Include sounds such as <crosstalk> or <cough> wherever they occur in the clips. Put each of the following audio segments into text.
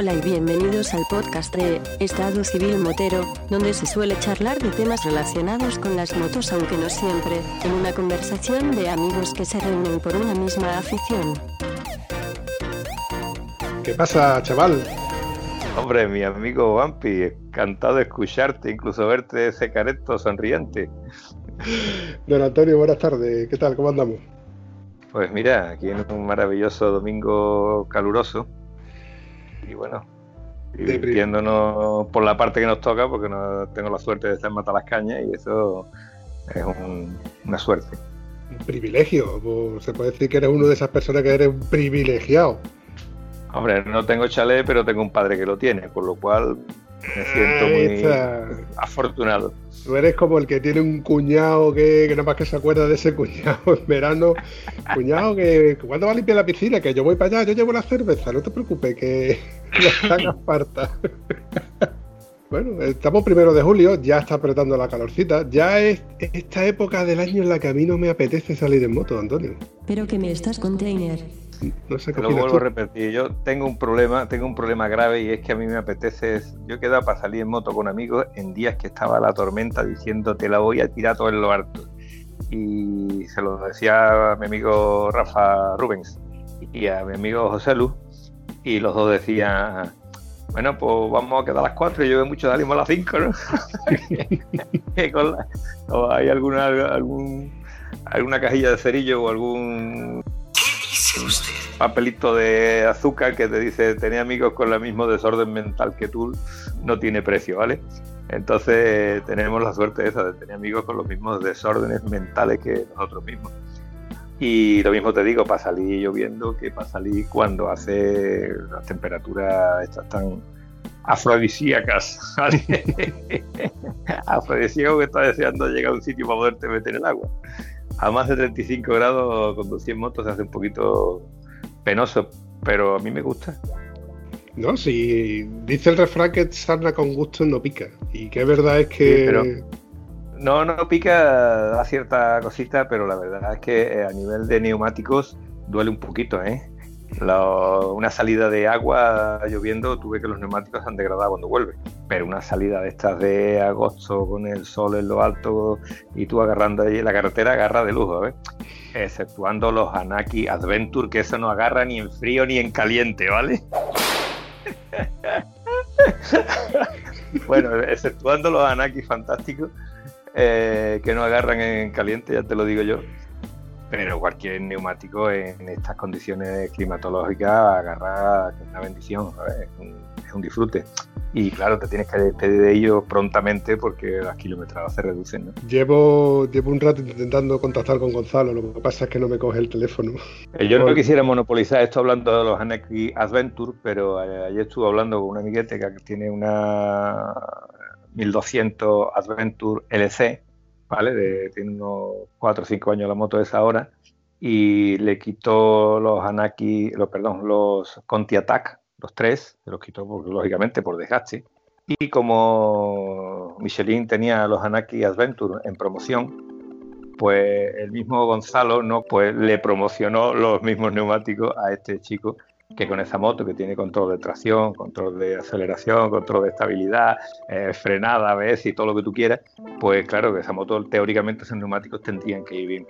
Hola y bienvenidos al podcast de Estado Civil Motero, donde se suele charlar de temas relacionados con las motos, aunque no siempre, en una conversación de amigos que se reúnen por una misma afición. ¿Qué pasa, chaval? Hombre, mi amigo Vampi, encantado de escucharte, incluso verte ese careto sonriente. Don Antonio, buenas tardes. ¿Qué tal? ¿Cómo andamos? Pues mira, aquí en un maravilloso domingo caluroso. Y bueno, divirtiéndonos por la parte que nos toca, porque no tengo la suerte de estar en Matalascaña y eso es una suerte. Un privilegio. Pues, se puede decir que eres uno de esas personas que eres un privilegiado. Hombre, no tengo chalet, pero tengo un padre que lo tiene, por lo cual me siento muy afortunado. Tú eres como el que tiene un cuñado que, nada más que se acuerda de ese cuñado <laughs> en verano. Cuñado que cuando va a limpiar la piscina, que yo voy para allá, yo llevo la cerveza, no te preocupes, que la hagas parta. Bueno, estamos primero de julio, ya está apretando la calorcita. Ya es esta época del año en la que a mí no me apetece salir en moto, Antonio. Pero que me estás container. No sé qué Lo vuelvo a repetir, yo tengo un problema, tengo un problema grave y es que a mí me apetece, yo he quedado para salir en moto con amigos en días que estaba la tormenta diciendo te la voy a tirar todo en lo harto. Y se lo decía a mi amigo Rafa Rubens y a mi amigo José Luz y los dos decían, bueno, pues vamos a quedar a las 4 y yo veo mucho salimos a las 5, ¿no? <laughs> o hay alguna, algún, alguna cajilla de cerillo o algún papelito de azúcar que te dice, tenía amigos con el mismo desorden mental que tú, no tiene precio, ¿vale? Entonces tenemos la suerte esa de tener amigos con los mismos desórdenes mentales que nosotros mismos. Y lo mismo te digo, para salir lloviendo que para salir cuando hace las temperaturas estas tan afrodisíacas. <laughs> <laughs> Afrodisíaco que está deseando llegar a un sitio para poderte meter el agua a más de 35 grados conducir en moto se hace un poquito penoso, pero a mí me gusta. No, si dice el refrán que sarna con gusto no pica. Y que es verdad es que... no, no pica, da cierta cosita, pero la verdad es que eh, a nivel de neumáticos duele un poquito, ¿eh? Una salida de agua lloviendo, tuve que los neumáticos han degradado cuando vuelve. Pero una salida de estas de agosto con el sol en lo alto y tú agarrando ahí la carretera, agarra de lujo, ¿ves? Exceptuando los Anaki Adventure, que eso no agarra ni en frío ni en caliente, ¿vale? <laughs> bueno, exceptuando los Anaki fantásticos, eh, que no agarran en caliente, ya te lo digo yo pero cualquier neumático en estas condiciones climatológicas agarra una bendición, Es, un, disfrute. Y claro, te tienes que despedir de ellos prontamente porque las kilometradas se reducen. ¿no? Llevo, llevo un rato intentando contactar con Gonzalo, lo que pasa es que no me coge el teléfono. Eh, yo no quisiera monopolizar esto hablando de los Aneki Adventure, pero eh, ayer estuve hablando con un amiguete que tiene una 1200 Adventure LC ¿vale? tiene unos 4 o 5 años la moto de esa hora y le quitó los Anaki, los, perdón, los Conti Attack, los tres, se los quitó lógicamente por desgaste. Y como Michelin tenía los Anaki Adventure en promoción, pues el mismo Gonzalo no, pues le promocionó los mismos neumáticos a este chico que con esa moto que tiene control de tracción, control de aceleración, control de estabilidad, eh, frenada, ABS y todo lo que tú quieras, pues claro que esa moto teóricamente esos neumáticos tendrían que ir bien.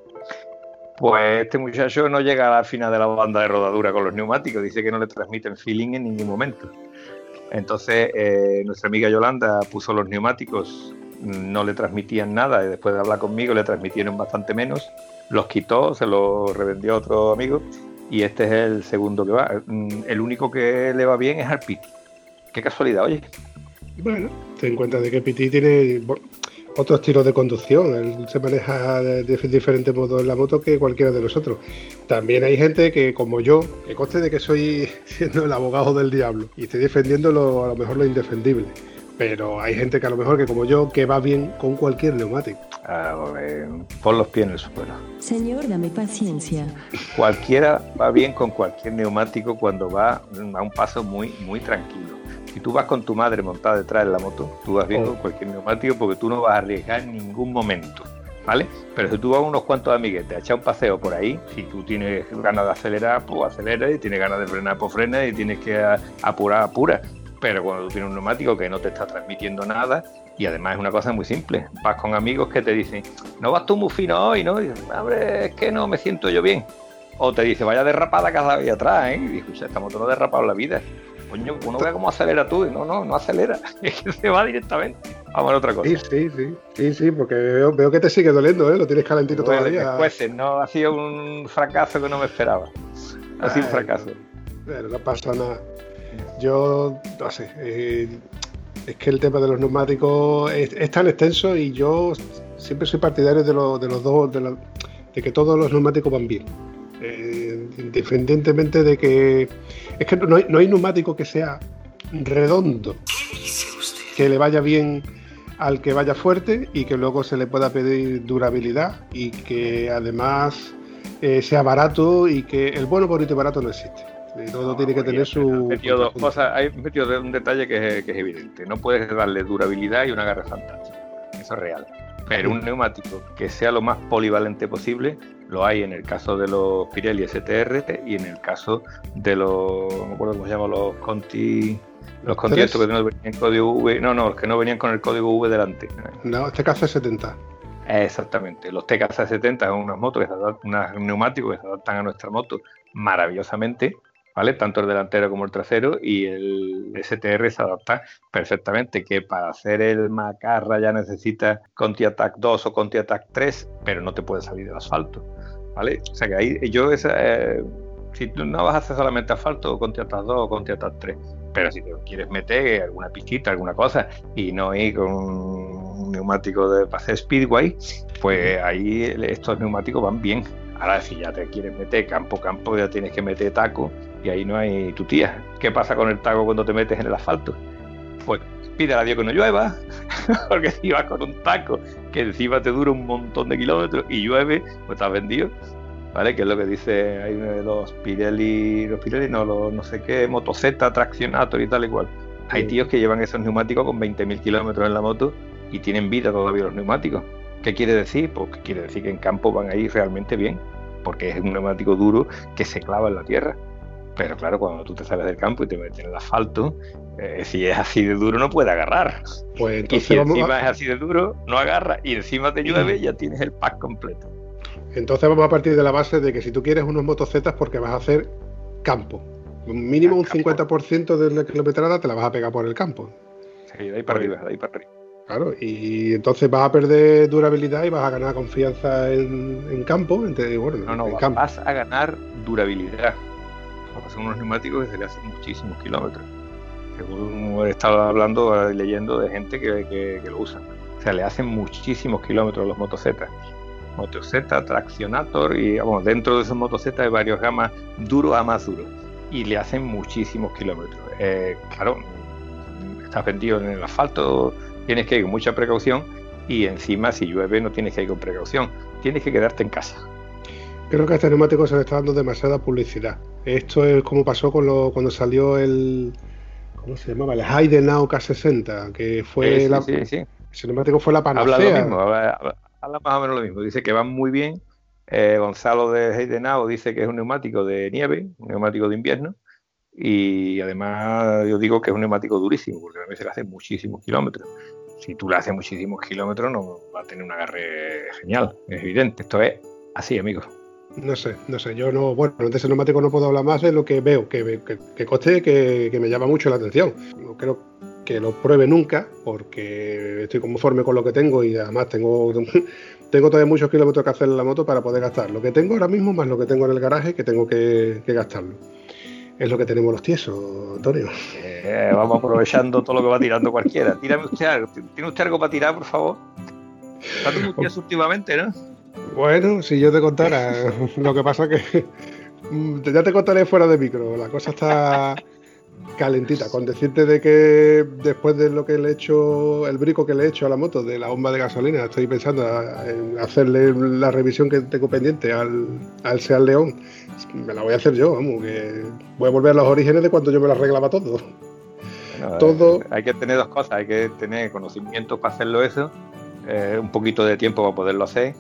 Pues este muchacho no llega a la final de la banda de rodadura con los neumáticos, dice que no le transmiten feeling en ningún momento. Entonces eh, nuestra amiga Yolanda puso los neumáticos, no le transmitían nada y después de hablar conmigo le transmitieron bastante menos, los quitó, se los revendió a otro amigo y este es el segundo que va. Mm, el único que le va bien es al Piti. Qué casualidad, oye. Bueno, ten en cuenta de que Piti tiene otro estilo de conducción. Él se maneja de, diferentes modos en la moto que cualquiera de nosotros. También hay gente que, como yo, que conste de que soy <laughs> siendo el abogado del diablo y estoy defendiendo lo, a lo mejor lo indefendible pero hay gente que a lo mejor que como yo que va bien con cualquier neumático. Ah, pon los pies en el suelo. Señor, dame paciencia. Cualquiera va bien con cualquier neumático cuando va a un paso muy, muy tranquilo. Si tú vas con tu madre montada detrás de la moto, tú vas bien oh. con cualquier neumático porque tú no vas a arriesgar en ningún momento. ¿vale? Pero si tú vas unos cuantos amiguetes a echar un paseo por ahí, si tú tienes ganas de acelerar, pues acelera, y tienes ganas de frenar, pues frena, y tienes que apurar, apura. Pero cuando tú tienes un neumático que no te está transmitiendo nada, y además es una cosa muy simple, vas con amigos que te dicen, no vas tú muy fino hoy, ¿no? Y dices, hombre, es que no me siento yo bien. O te dice, vaya derrapada cada vez atrás, ¿eh? Y dices, estamos todos derrapados en la vida. Coño, uno ve cómo acelera tú. No, no, no acelera. <laughs> Es que se va directamente. Vamos a otra cosa. Sí, sí, sí. Sí, sí, porque veo, que te sigue doliendo, ¿eh? Lo tienes calentito todavía. no, ha sido un fracaso que no me esperaba. Ha sido un fracaso. Pero no pasa nada. Yo, no sé. Eh, es que el tema de los neumáticos es, tan extenso y yo siempre soy partidario de, de los dos, de, que todos los neumáticos van bien. Eh, independientemente de que. Es que no hay, no hay neumático que sea redondo, que le vaya bien al que vaya fuerte y que luego se le pueda pedir durabilidad y que además eh, sea barato y que el bueno, bonito y barato no existe. Todo tiene que tener su. dos cosas. Hay metido un detalle que es, que es, evidente. No puedes darle durabilidad y una garra fantástica. Eso es real. Pero un neumático que sea lo más polivalente posible, lo hay en el caso de los Pirelli STR y en el caso de los. No me acuerdo cómo se llaman los Conti. Los conciertos que no venían código V, no, no, los que no venían con el código V delante. No, TKC70. Exactamente, los TKC70 son unas motos, unos neumáticos que se adaptan a nuestra moto maravillosamente, ¿vale? Tanto el delantero como el trasero y el STR se adapta perfectamente, que para hacer el Macarra ya necesita Conti Attack 2 o Conti Attack 3, pero no te puede salir del asfalto, ¿vale? O sea que ahí yo esa, eh, si tú no vas a hacer solamente asfalto, Conti Attack 2 o Conti Attack 3, pero si te quieres meter alguna pistita, alguna cosa, y no ir con un neumático de hacer speedway, pues ahí estos neumáticos van bien. Ahora, si ya te quieres meter campo, campo, ya tienes que meter taco y ahí no hay tu tía. ¿Qué pasa con el taco cuando te metes en el asfalto? Pues pide a Dios que no llueva, <laughs> porque si vas con un taco que encima te dura un montón de kilómetros y llueve, pues estás vendido. ¿vale? Que es lo que dice, hay uno de los Pirelli, los Pirelli no, los no sé qué, Moto Z, Traccionator y tal y cual. Hay tíos que llevan esos neumáticos con 20.000 kilómetros en la moto y tienen vida todavía los neumáticos. ¿Qué quiere decir? Pues que quiere decir que en campo van a ir realmente bien, porque es un neumático duro que se clava en la tierra. Pero claro, cuando tú te sales del campo y te metes en el asfalto, eh, si es así de duro no puede agarrar. Pues y si encima es así de duro, no agarra y encima te llueve, ya tienes el pack completo. Entonces vamos a partir de la base de que si tú quieres unos motocetas porque vas a hacer campo. Mínimo un 50% de la kilometrada te la vas a pegar por el campo. Sí, de ahí para arriba, de ahí para arriba. Claro, y entonces vas a perder durabilidad y vas a ganar confianza en, campo. bueno, no, no, vas a ganar durabilidad. Son unos neumáticos le hacen muchísimos kilómetros. Según he estado hablando, leyendo de gente que, que, lo usa. O sea, le hacen muchísimos kilómetros a los motocetas. Moto Z, Traccionator y vamos, dentro de esos Moto Z hay varios gamas duro a más duro y le hacen muchísimos kilómetros. Eh, claro, estás vendido en el asfalto, tienes que ir con mucha precaución y encima si llueve no tienes que ir con precaución, tienes que quedarte en casa. Creo que a este neumático se le está dando demasiada publicidad. Esto es como pasó con lo, cuando salió el. ¿Cómo se llamaba? El Heidenau K60, que fue la. Sí, sí. Ese neumático fue la panacea. Habla lo mismo, habla más o menos lo mismo. Dice que van muy bien. Eh, Gonzalo de Heidenau dice que es un neumático de nieve, un neumático de invierno. Y además yo digo que es un neumático durísimo, porque a veces le hace muchísimos kilómetros. Si tú le haces muchísimos kilómetros, no va a tener un agarre genial, es evidente. Esto es así, amigos. No sé, no sé, yo no, bueno, de ese neumático no puedo hablar más de lo que veo, que, que, que coste que, que, me llama mucho la atención. No creo que lo pruebe nunca, porque estoy conforme con lo que tengo y además tengo, <laughs> tengo todavía muchos kilómetros que hacer en la moto para poder gastar lo que tengo ahora mismo más lo que tengo en el garaje que tengo que, gastarlo. Es lo que tenemos los tiesos, Antonio. Eh, vamos aprovechando todo lo que va tirando cualquiera. Tírame usted algo. ¿Tiene usted algo para tirar, por favor? Está tieso últimamente, ¿no? Bueno, si yo te contara, <laughs> lo que pasa que mm, ya te contaré fuera de micro. La cosa está calentita, con decirte de que después de lo que le he hecho, el brico que le he hecho a la moto de la bomba de gasolina, estoy pensando en hacerle la revisión que tengo pendiente al, al Seat León. Me la voy a hacer yo, vamos, que voy a volver a los orígenes de cuando yo me la arreglaba todo. todo. Hay que tener dos cosas, hay que tener conocimiento para hacerlo eso eh, un poquito de tiempo para poderlo hacer,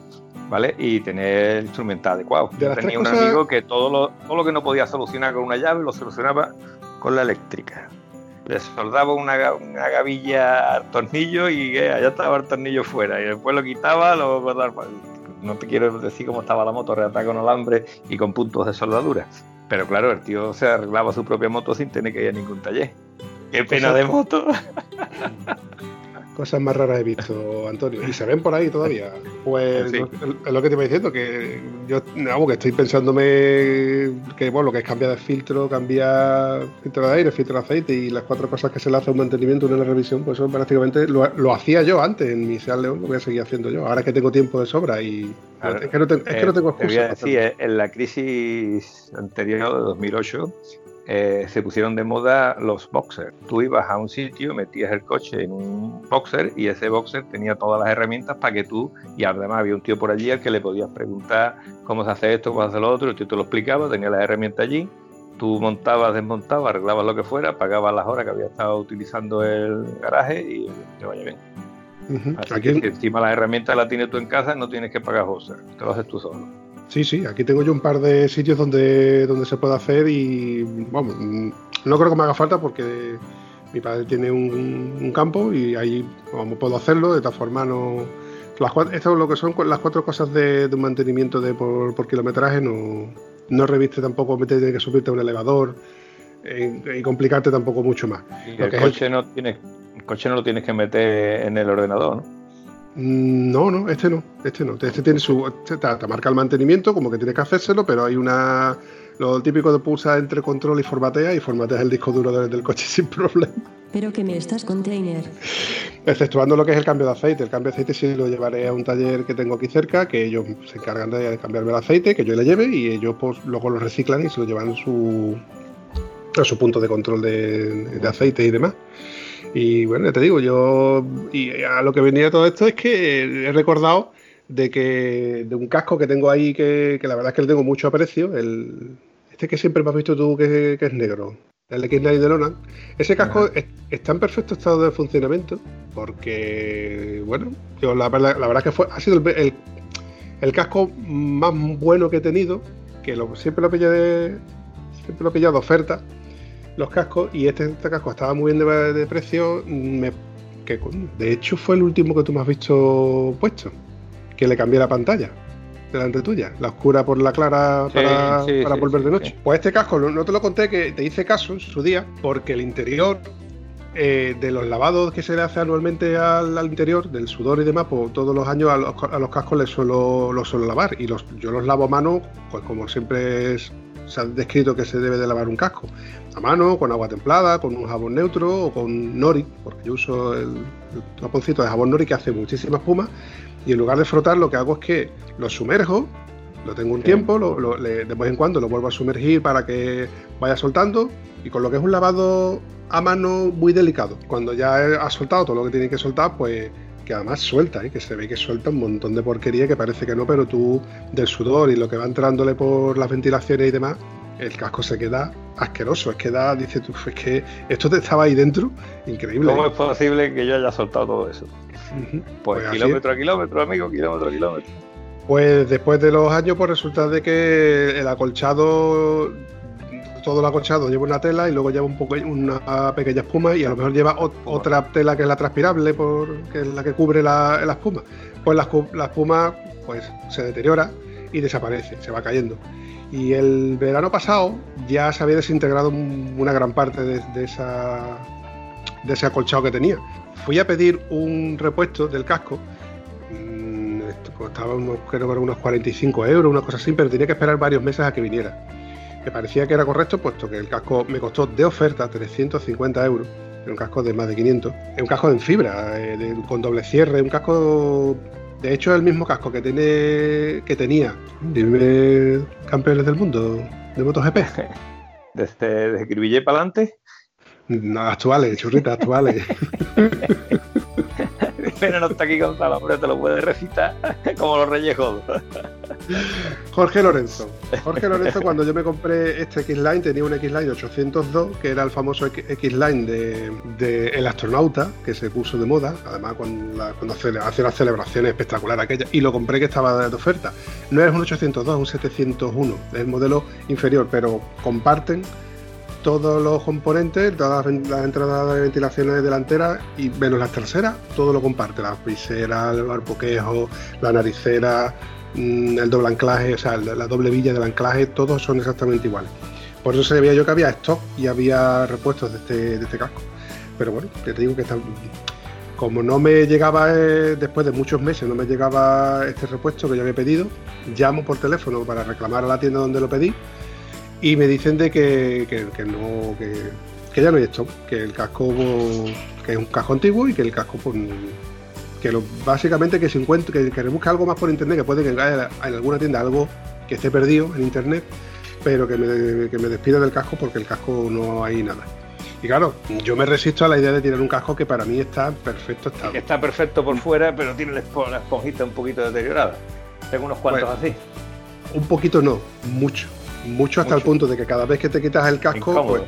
¿vale? Y tener el instrumental adecuado. Yo tenía un amigo que todo lo, todo lo que no podía solucionar con una llave lo solucionaba con la eléctrica. Le soldaba una, una gavilla al tornillo y eh, allá estaba el tornillo fuera. Y después lo quitaba, lo no te quiero decir cómo estaba la moto, reatada con alambre y con puntos de soldadura. Pero claro, el tío se arreglaba su propia moto sin tener que ir a ningún taller. ¡Qué pena de moto! <laughs> Cosas más raras he visto, Antonio. Y se ven por ahí todavía. Pues es lo que te iba diciendo, que yo que estoy pensándome que bueno, lo que es cambiar de filtro, cambiar filtro de aire, filtro de aceite y las cuatro cosas que se le hace un mantenimiento, una revisión, pues eso prácticamente lo, hacía yo antes en mi Seat León, lo voy a seguir haciendo yo. Ahora que tengo tiempo de sobra y es, que no, es que no tengo excusa. Te voy a decir, en la crisis anterior de 2008 eh, se pusieron de moda los boxers. Tú ibas a un sitio, metías el coche en un boxer y ese boxer tenía todas las herramientas para que tú, y además había un tío por allí al que le podías preguntar cómo se hace esto, cómo se hace lo otro, el tío te lo explicaba, tenía las herramientas allí, tú montabas, desmontabas, arreglabas lo que fuera, pagabas las horas que había estado utilizando el garaje y te vaya bien. Así que si encima las herramientas las tienes tú en casa, no tienes que pagar boxer, te lo haces tú solo. Sí, sí, aquí tengo yo un par de sitios donde, donde se puede hacer y, vamos, no creo que me haga falta porque mi padre tiene un, campo y ahí vamos, puedo hacerlo, de tal forma no... Las esto es lo que son las cuatro cosas de, un mantenimiento de por, kilometraje, no, no reviste tampoco meter que subirte a un elevador eh, y complicarte tampoco mucho más. el, coche no tienes, el coche no lo tienes que meter en el ordenador, ¿no? Mm, no, no, este no, este no. Este tiene su. Este te, marca el mantenimiento, como que tienes que hacérselo, pero hay una. Lo típico de pulsa entre control y formatea, y formateas el disco duro del, coche <laughs> sin problema. Pero que me estás container. Exceptuando lo que es el cambio de aceite. El cambio de aceite sí lo llevaré a un taller que tengo aquí cerca, que ellos se encargan de cambiarme el aceite, que yo le lleve, y ellos pues, luego lo reciclan y se lo llevan a su, a su punto de control de aceite y demás. Y bueno, ya te digo, yo y a lo que venía todo esto es que he recordado de que de un casco que tengo ahí que, la verdad es que le tengo mucho aprecio, el este que siempre me has visto tú que, es negro, el X9 de Lonan, ese casco está en perfecto estado de funcionamiento porque, bueno, yo la, verdad, la verdad que fue, ha sido el, el, casco más bueno que he tenido, que lo, siempre lo pillado de, siempre lo he pillado de oferta los cascos y este, este casco estaba muy bien de, precio. que, de hecho fue el último que tú me has visto puesto, que le cambié la pantalla delante tuya, la oscura por la clara para, volver de noche. Pues este casco, no, te lo conté, que te hice caso en su día, porque el interior eh, de los lavados que se le hace anualmente al, interior, del sudor y demás, pues todos los años a los, cascos les suelo, los suelo lavar. Y los, yo los lavo a mano, pues como siempre es se ha descrito que se debe de lavar un casco a mano, con agua templada, con un jabón neutro o con nori, porque yo uso el, el de jabón nori que hace muchísima espuma y en lugar de frotar lo que hago es que lo sumerjo, lo tengo un tiempo, de vez en cuando lo vuelvo a sumergir para que vaya soltando y con lo que es un lavado a mano muy delicado. Cuando ya ha soltado todo lo que tiene que soltar, pues que además suelta, ¿eh? que se ve que suelta un montón de porquería que parece que no, pero tú del sudor y lo que va entrándole por las ventilaciones y demás, el casco se queda asqueroso. Es que da, dice tú, es que esto te estaba ahí dentro, increíble. ¿Cómo es posible que yo haya soltado todo eso? Pues, pues kilómetro a kilómetro, amigo, kilómetro a kilómetro. Pues después de los años, pues resulta de que el acolchado todo el acolchado lleva una tela y luego lleva un poco una pequeña espuma y a lo mejor lleva otra tela que es la transpirable, por, que es la que cubre la, espuma. Pues la, espuma pues se deteriora y desaparece, se va cayendo. Y el verano pasado ya se había desintegrado una gran parte de, esa, de ese acolchado que tenía. Fui a pedir un repuesto del casco mm, costaba unos, creo unos 45 euros, una cosa así, pero tenía que esperar varios meses a que viniera me parecía que era correcto, puesto que el casco me costó de oferta 350 euros. un casco de más de 500. Es un casco en fibra, eh, con doble cierre, un casco. De hecho, es el mismo casco que, tiene, que tenía. Dime, campeones del mundo de MotoGP. <laughs> ¿Desde, desde Cribillé para adelante? No, actuales, churritas actuales. <laughs> pena no está aquí Gonzalo, pero te lo puede recitar <laughs> como los reyes Jorge Lorenzo. Jorge Lorenzo, cuando yo me compré este X-Line, tenía un X-Line 802, que era el famoso X-Line de, El Astronauta, que se puso de moda, además cuando, cuando hace, las celebraciones espectaculares aquella, y lo compré que estaba de oferta. No es un 802, es un 701, es el modelo inferior, pero comparten todos los componentes, todas las, entradas de ventilaciones delanteras y menos las traseras, todo lo comparte, las viseras, el arpoquejo, la naricera, mm, el doble anclaje, o sea, la doble villa del anclaje, todos son exactamente iguales. Por eso sabía yo que había stock y había repuestos de este, este casco. Pero bueno, te digo que están, como no me llegaba eh, después de muchos meses, no me llegaba este repuesto que yo había pedido, llamo por teléfono para reclamar a la tienda donde lo pedí y me dicen de que, no que, ya no hay esto que el casco que es un casco antiguo y que el casco pues, que lo, básicamente que se encuentre que, busque algo más por internet que puede que en alguna tienda algo que esté perdido en internet pero que me, que me despida del casco porque el casco no hay nada y claro, yo me resisto a la idea de tirar un casco que para mí está en perfecto estado. Está perfecto por fuera, pero tiene la esponjita un poquito deteriorada. Tengo unos cuantos así. Un poquito no, mucho. Mucho hasta el punto de que cada vez que te quitas el casco, pues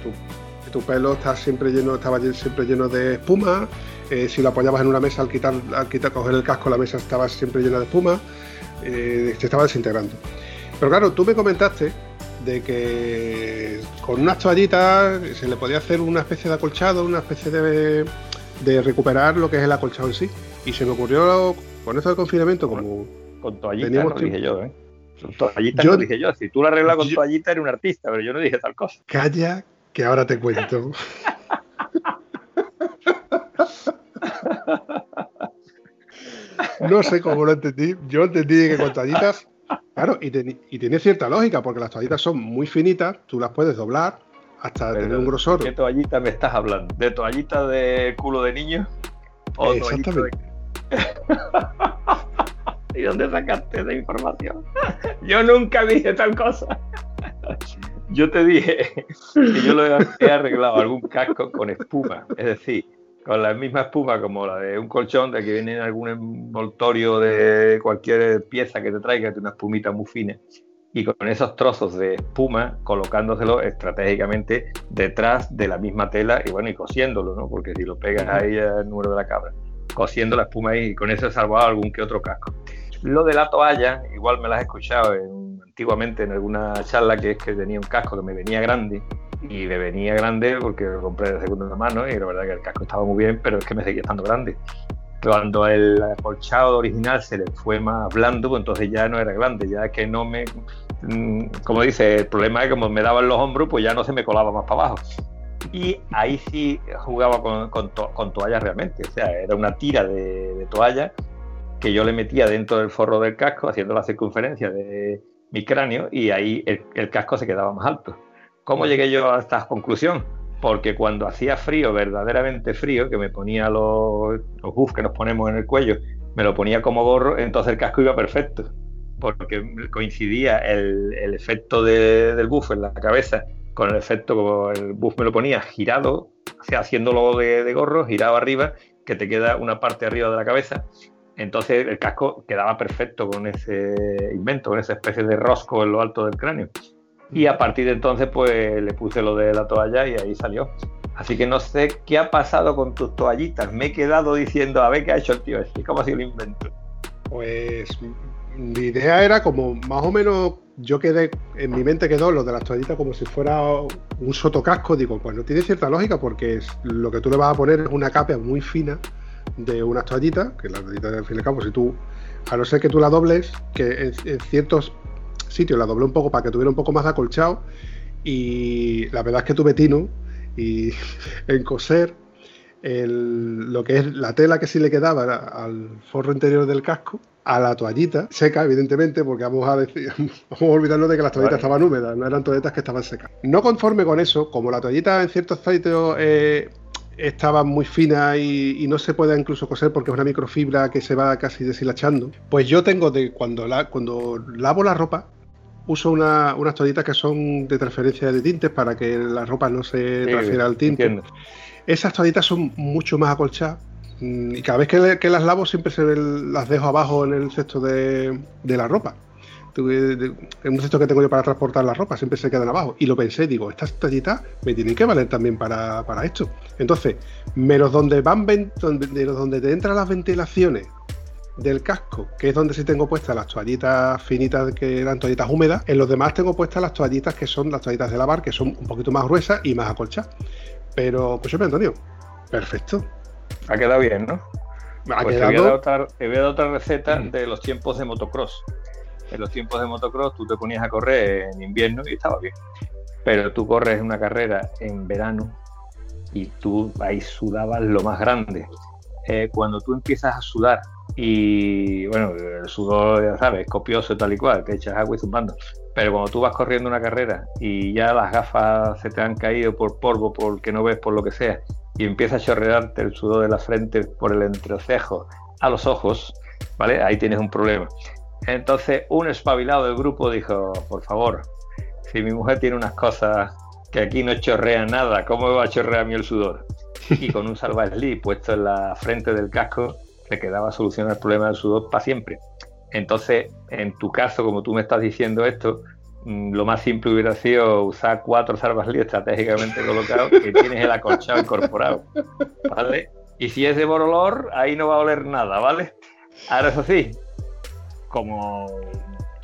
tu, pelo está siempre lleno, estaba siempre lleno de espuma. Eh, si lo apoyabas en una mesa al quitar, al quitar, coger el casco, la mesa estaba siempre llena de espuma. Eh, se estaba desintegrando. Pero claro, tú me comentaste de que con unas toallitas se le podía hacer una especie de acolchado, una especie de, de recuperar lo que es el acolchado en sí. Y se me ocurrió con esto del confinamiento, como. Con toallitas, dije yo, ¿eh? Toallitas yo, dije yo. Si tú la arreglas con toallita, eres un artista, pero yo no dije tal cosa. Calla, que ahora te cuento. <laughs> no sé cómo lo entendí. Yo entendí que con toallitas. Claro, y, tiene cierta lógica, porque las toallitas son muy finitas, tú las puedes doblar hasta tener un grosor. ¿Qué toallita me estás hablando? ¿De toallita de culo de niño? ¿O Exactamente. <laughs> ¿Y dónde sacaste esa información? <laughs> Yo nunca dije tal cosa. <laughs> Yo te dije que yo lo he arreglado algún casco con espuma, es decir, con la misma espuma como la de un colchón, de que viene en algún envoltorio de cualquier pieza que te traiga, de una espumita muy fina, y con esos trozos de espuma colocándoselo estratégicamente detrás de la misma tela y bueno, y cosiéndolo, ¿no? Porque si lo pegas ahí el número de la cabra, cosiendo la espuma ahí y con eso he salvado algún que otro casco. Lo de la toalla, igual me las he escuchado antiguamente en alguna charla, que es que tenía un casco que me venía grande y me venía grande porque lo compré de segunda mano y la verdad que el casco estaba muy bien, pero es que me seguía estando grande. Cuando el acolchado original se le fue más blando, pues entonces ya no era grande, ya que no me... Mm, como dice, el problema es que como me daban los hombros, pues ya no se me colaba más para abajo. Y ahí sí jugaba con, con, toallas realmente, o sea, era una tira de toalla que yo le metía dentro del forro del casco, haciendo la circunferencia de mi cráneo, y ahí el, casco se quedaba más alto. ¿Cómo llegué yo a esta conclusión? Porque cuando hacía frío, verdaderamente frío, que me ponía los, los buffs que nos ponemos en el cuello, me lo ponía como gorro, entonces el casco iba perfecto. Porque coincidía el, efecto del buff en la cabeza con el efecto como el buff me lo ponía girado, o sea, haciéndolo de, de gorro, girado arriba, que te queda una parte arriba de la cabeza entonces el casco quedaba perfecto con ese invento, con esa especie de rosco en lo alto del cráneo. Y a partir de entonces pues le puse lo de la toalla y ahí salió. Así que no sé qué ha pasado con tus toallitas. Me he quedado diciendo, a ver qué ha hecho el tío este, cómo ha sido el invento. Pues mi idea era como más o menos yo quedé, en mi mente quedó lo de las toallitas como si fuera un sotocasco. Digo, pues no tiene cierta lógica porque lo que tú le vas a poner es una capa muy fina de unas toallitas, que la toallita del fin de campo, si tú, a no ser que tú la dobles, que en, ciertos sitios la doblé un poco para que tuviera un poco más de acolchado, y la verdad es que tuve tino y <laughs> en coser lo que es la tela que sí le quedaba al forro interior del casco, a la toallita, seca, evidentemente, porque vamos a decir, <laughs> vamos a olvidarnos de que las toallitas estaban húmedas, no eran toallitas que estaban secas. No conforme con eso, como la toallita en ciertos sitios eh, estaba muy fina y, no se puede incluso coser porque es una microfibra que se va casi deshilachando. Pues yo tengo de cuando, la, cuando lavo la ropa, uso una, unas toallitas que son de transferencia de tintes para que la ropa no se transfiera al tinte. Esas toallitas son mucho más acolchadas, Mm, y cada vez que, las lavo siempre se las dejo abajo en el cesto de, la ropa. En un cesto que tengo yo para transportar la ropa, siempre se quedan abajo. Y lo pensé, digo, estas tallitas me tienen que valer también para, esto. Entonces, menos donde van donde, donde te entran las ventilaciones del casco, que es donde sí tengo puestas las toallitas finitas que eran toallitas húmedas. En los demás tengo puestas las toallitas que son las toallitas de lavar, que son un poquito más gruesas y más acolchadas. Pero, pues yo Antonio, perfecto. Ha quedado bien, ¿no? Pues quedado... te, voy a dar otra, receta mm. de los tiempos de motocross. En los tiempos de motocross tú te ponías a correr en invierno y estaba bien. Pero tú corres una carrera en verano y tú ahí sudabas lo más grande. Eh, cuando tú empiezas a sudar y bueno, el sudor, ya sabes, copioso tal y cual, te echas agua y zumbando. Pero cuando tú vas corriendo una carrera y ya las gafas se te han caído por polvo, porque no ves por lo que sea, y empieza a chorrearte el sudor de la frente por el entrecejo a los ojos, ¿vale? Ahí tienes un problema. Entonces, un espabilado del grupo dijo, por favor, si mi mujer tiene unas cosas que aquí no chorrea nada, ¿cómo va a chorrear a mí el sudor? Y con un salva puesto en la frente del casco, le quedaba solucionar el problema del sudor para siempre. Entonces, en tu caso, como tú me estás diciendo esto, mm, lo más simple hubiera sido usar cuatro salvas estratégicamente colocados que tienes el acolchado incorporado. ¿Vale? Y si es de borolor, ahí no va a oler nada, ¿vale? Ahora, eso sí, como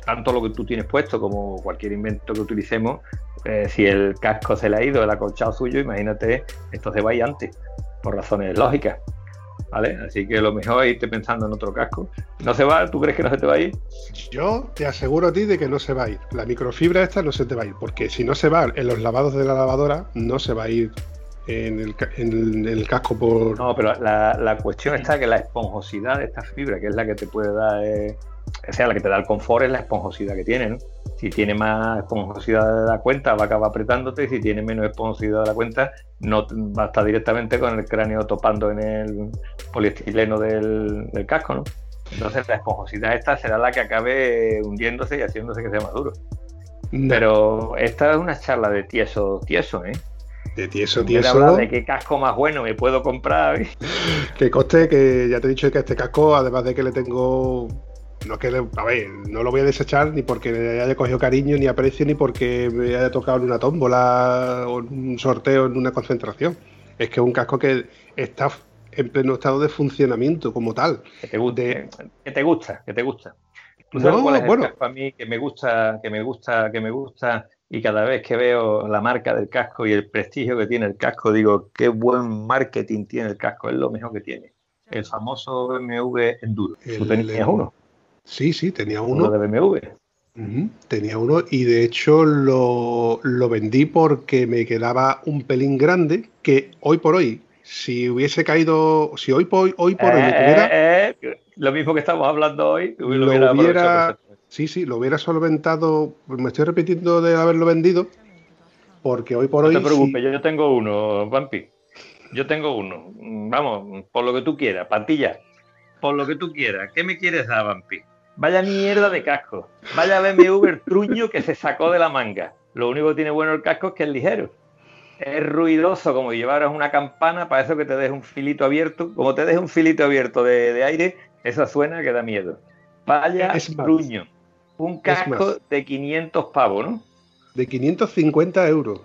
tanto lo que tú tienes puesto como cualquier invento que utilicemos, eh, si el casco se le ha ido, el acolchado suyo, imagínate, esto se va a antes, por razones lógicas. ¿vale? Así que lo mejor es irte pensando en otro casco. ¿No se va? ¿Tú crees que no se te va a ir? Yo te aseguro a ti de que no se va a ir. La microfibra esta no se te va a ir, porque si no se va en los lavados de la lavadora, no se va a ir en el, casco por... No, pero la, cuestión está que la esponjosidad de esta fibra, que es la que te puede dar... Eh, o sea, la que te da el confort es la esponjosidad que tiene, ¿no? Si tiene más esponjosidad de la cuenta, va a acabar apretándote, y si tiene menos esponjosidad de la cuenta, no va a estar directamente con el cráneo topando en el poliestileno del, casco, ¿no? Entonces la esponjosidad esta será la que acabe hundiéndose y haciéndose que sea más duro. Pero esta es una charla de tieso, tieso, ¿eh? De tieso, tieso. de qué casco más bueno me puedo comprar. <laughs> Que coste que ya te he dicho que este casco, además de que le tengo no es que, a ver, no lo voy a desechar ni porque le haya cogido cariño ni aprecio ni porque me haya tocado en una tómbola o en un sorteo en una concentración. Es que es un casco que está en pleno estado de funcionamiento como tal. Que te, guste, que te gusta, que te gusta. no, bueno. a mí que me gusta, que me gusta, que me gusta y cada vez que veo la marca del casco y el prestigio que tiene el casco, digo, qué buen marketing tiene el casco, es lo mejor que tiene. El famoso BMW Enduro. ¿Tú tenías uno? Sí, sí, tenía uno. de BMW. Tenía uno y de hecho lo, vendí porque me quedaba un pelín grande que hoy por hoy, si hubiese caído, si hoy por hoy, por hoy eh, eh, lo mismo que estamos hablando hoy, lo, hubiera, sí, sí, lo hubiera solventado, me estoy repitiendo de haberlo vendido, porque hoy por hoy... No te preocupes, yo tengo uno, Vampi. Yo tengo uno. Vamos, por lo que tú quieras, pantilla. Por lo que tú quieras. ¿Qué me quieres dar, Vampi? Vaya mierda de casco. Vaya BMW truño que se sacó de la manga. Lo único que tiene bueno el casco es que es ligero. Es ruidoso como llevaras una campana para eso que te deje un filito abierto. Como te deje un filito abierto de, aire, eso suena que da miedo. Vaya truño. Un casco de 500 pavos, ¿no? De 550 euros.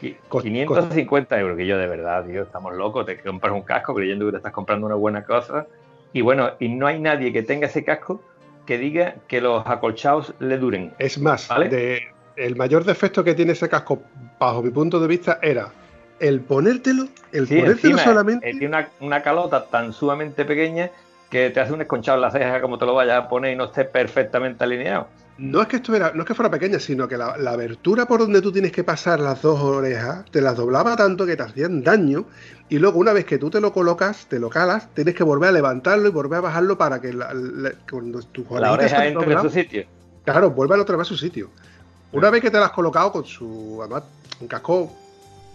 550 euros, que yo de verdad, tío, estamos locos, te compras un casco creyendo que te estás comprando una buena cosa. Y bueno, y no hay nadie que tenga ese casco que diga que los acolchados le duren. Es más, el mayor defecto que tiene ese casco, bajo mi punto de vista, era el ponértelo, el ponértelo solamente. Eh, tiene una, una, calota tan sumamente pequeña que te hace un esconchado en la ceja como te lo vayas a poner y no esté perfectamente alineado. No es que estuviera, no es que fuera pequeña, sino que la, abertura por donde tú tienes que pasar las dos orejas te las doblaba tanto que te hacían daño. Y luego, una vez que tú te lo colocas, te lo calas, tienes que volver a levantarlo y volver a bajarlo para que la, cuando tu la oreja entre en su sitio. Claro, vuelve otra vez a su sitio. Una vez que te lo has colocado con su además, un casco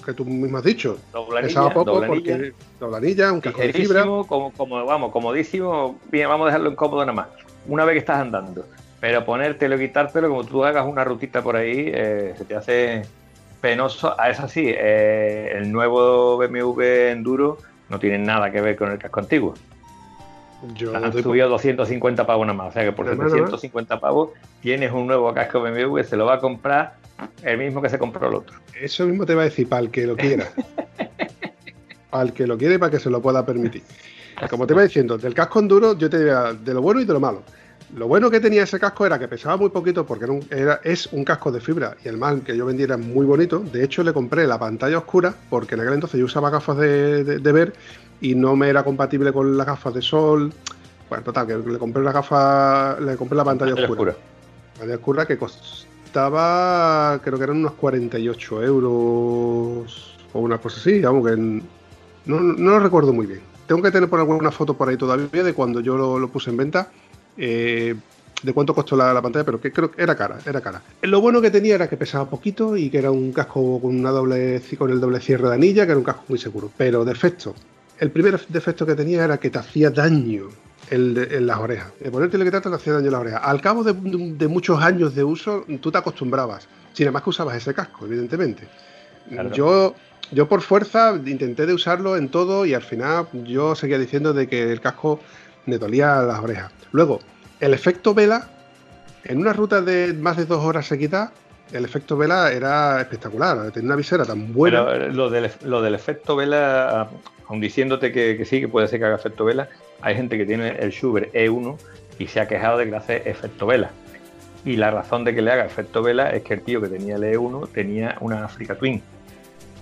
que tú mismo has dicho, pesaba poco doblanilla, porque doblanilla, un casco de fibra. Como, como, vamos, comodísimo, bien, vamos a dejarlo en cómodo nada más. Una vez que estás andando pero ponértelo y quitártelo, como tú hagas una rutita por ahí, eh, se te hace penoso. Ah, es así, eh, el nuevo BMW Enduro no tienen nada que ver con el casco antiguo. Yo Han subido 250 pavos nada más. O sea que por Hermano, 750 pavos tienes un nuevo casco BMW, se lo va a comprar el mismo que se compró el otro. Eso mismo te va a decir, para el que lo quiera. <laughs> para el que lo quiera y para que se lo pueda permitir. Como te iba diciendo, del casco enduro yo te diría de lo bueno y de lo malo. Lo bueno que tenía ese casco era que pesaba muy poquito porque era un- era- es un casco de fibra y el mal que yo vendía era muy bonito. De hecho, le compré la pantalla oscura porque en aquel entonces yo usaba gafas de, de- de ver y no me era compatible con las gafas de sol. Bueno, total, que le compré la gafa, le compré la pantalla Pantalla oscura. oscura. Pantalla oscura que costaba, creo que eran unos 48 euros o una cosa así, vamos que no, no lo recuerdo muy bien. Tengo que tener por alguna foto por ahí todavía de cuando yo lo, lo puse en venta, eh, de cuánto costó la, la pantalla, pero que creo que era cara, era cara. Lo bueno que tenía era que pesaba poquito y que era un casco con una doble con el doble cierre de anilla, que era un casco muy seguro. Pero defecto, el primer defecto que tenía era que te hacía daño el de- en las orejas. De ponerte el letrata te hacía daño en las orejas. Al cabo de, de muchos años de uso, tú te acostumbrabas. Sin más que usabas ese casco, evidentemente. Claro. Yo, yo por fuerza intenté de usarlo en todo y al final yo seguía diciendo de que el casco me dolía las orejas. Luego, el efecto vela, en una ruta de más de dos horas seguidas, el efecto vela era espectacular. Tenía una visera tan buena. Pero eh, lo del, efecto vela, aun diciéndote que, que sí, que puede ser que haga efecto vela, hay gente que tiene el Schubert E1 y se ha quejado de que le hace efecto vela. Y la razón de que le haga efecto vela es que el tío que tenía el E1 tenía una Africa Twin.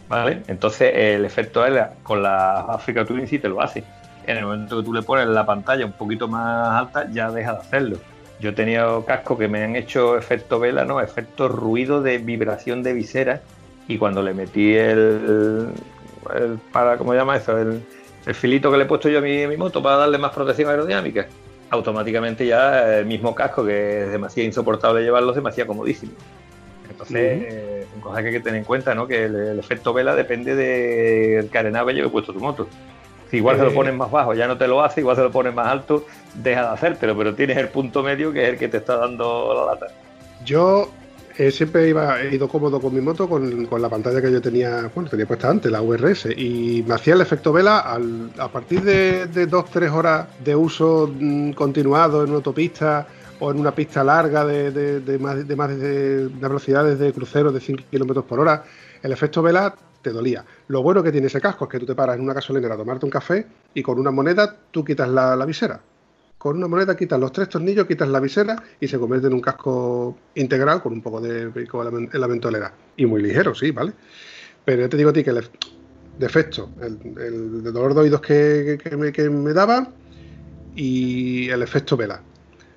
¿Vale? Entonces el efecto vela con la Africa Twin sí te lo hace. En el momento que tú le pones la pantalla un poquito más alta, ya deja de hacerlo. Yo he tenido cascos que me han hecho efecto vela, no, efecto ruido de vibración de visera. Y cuando le metí el, el- para, ¿cómo se llama eso? El, el filito que le he puesto yo a mi, a mi moto para darle más protección aerodinámica, automáticamente ya el mismo casco que es demasiado insoportable llevarlo, me hacía comodísimo. Entonces, eh, son cosas que hay que tener en cuenta, ¿no? Que el, el efecto vela depende del carenado que lleve puesto tu moto. Igual se Eh. lo pones más bajo, ya no te lo hace, igual se lo pones más alto, deja de hacértelo, pero tienes el punto medio que es el que te está dando la lata. Yo eh, siempre iba, he ido cómodo con mi moto con, con la pantalla que yo tenía, bueno, tenía puesta antes, la URS, y me hacía el efecto vela al- a partir de, de dos, tres horas de uso mm, continuado en una autopista o en una pista larga de, de- de más, de, más de, de velocidades de crucero de 5 kilómetros por hora, el efecto vela te dolía. Lo bueno que tiene ese casco es que tú te paras en una gasolinera a tomarte un café y con una moneda tú quitas la, visera. Con una moneda quitas los tres tornillos, quitas la visera y se convierte en un casco integral con un poco de pico en la- en la ventolera. Y muy ligero, sí, ¿vale? Pero yo te digo a ti que el ef- defecto, el, el dolor de oídos que me daba y el efecto vela.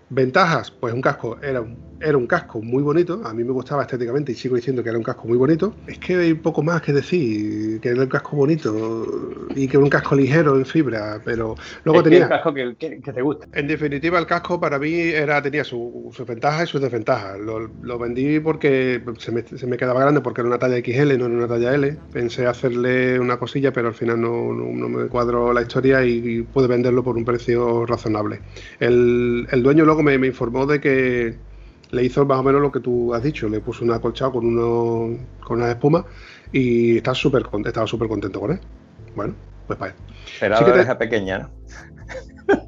Ventajas, pues un casco era un, era un casco muy bonito, a mí me gustaba estéticamente y sigo diciendo que era un casco muy bonito. Es que hay poco más que decir, que era un casco bonito y que era un casco ligero en fibra, pero luego Es que tenía... el casco que, que- que te gusta. En definitiva, el casco para mí era, tenía su- sus ventajas y sus desventajas. Lo, lo vendí porque se me, se me quedaba grande porque era una talla XL, no era una talla L. Pensé hacerle una cosilla, pero al final no, no- no me cuadró la historia y, y pude venderlo por un precio razonable. El, el dueño luego me, me informó de que le hizo más o menos lo que tú has dicho. Le puso un acolchado con, uno, con una espuma y está súper con- estaba súper contento con él. Bueno, pues para él. Sí la que te- pequeña, ¿no? <laughs>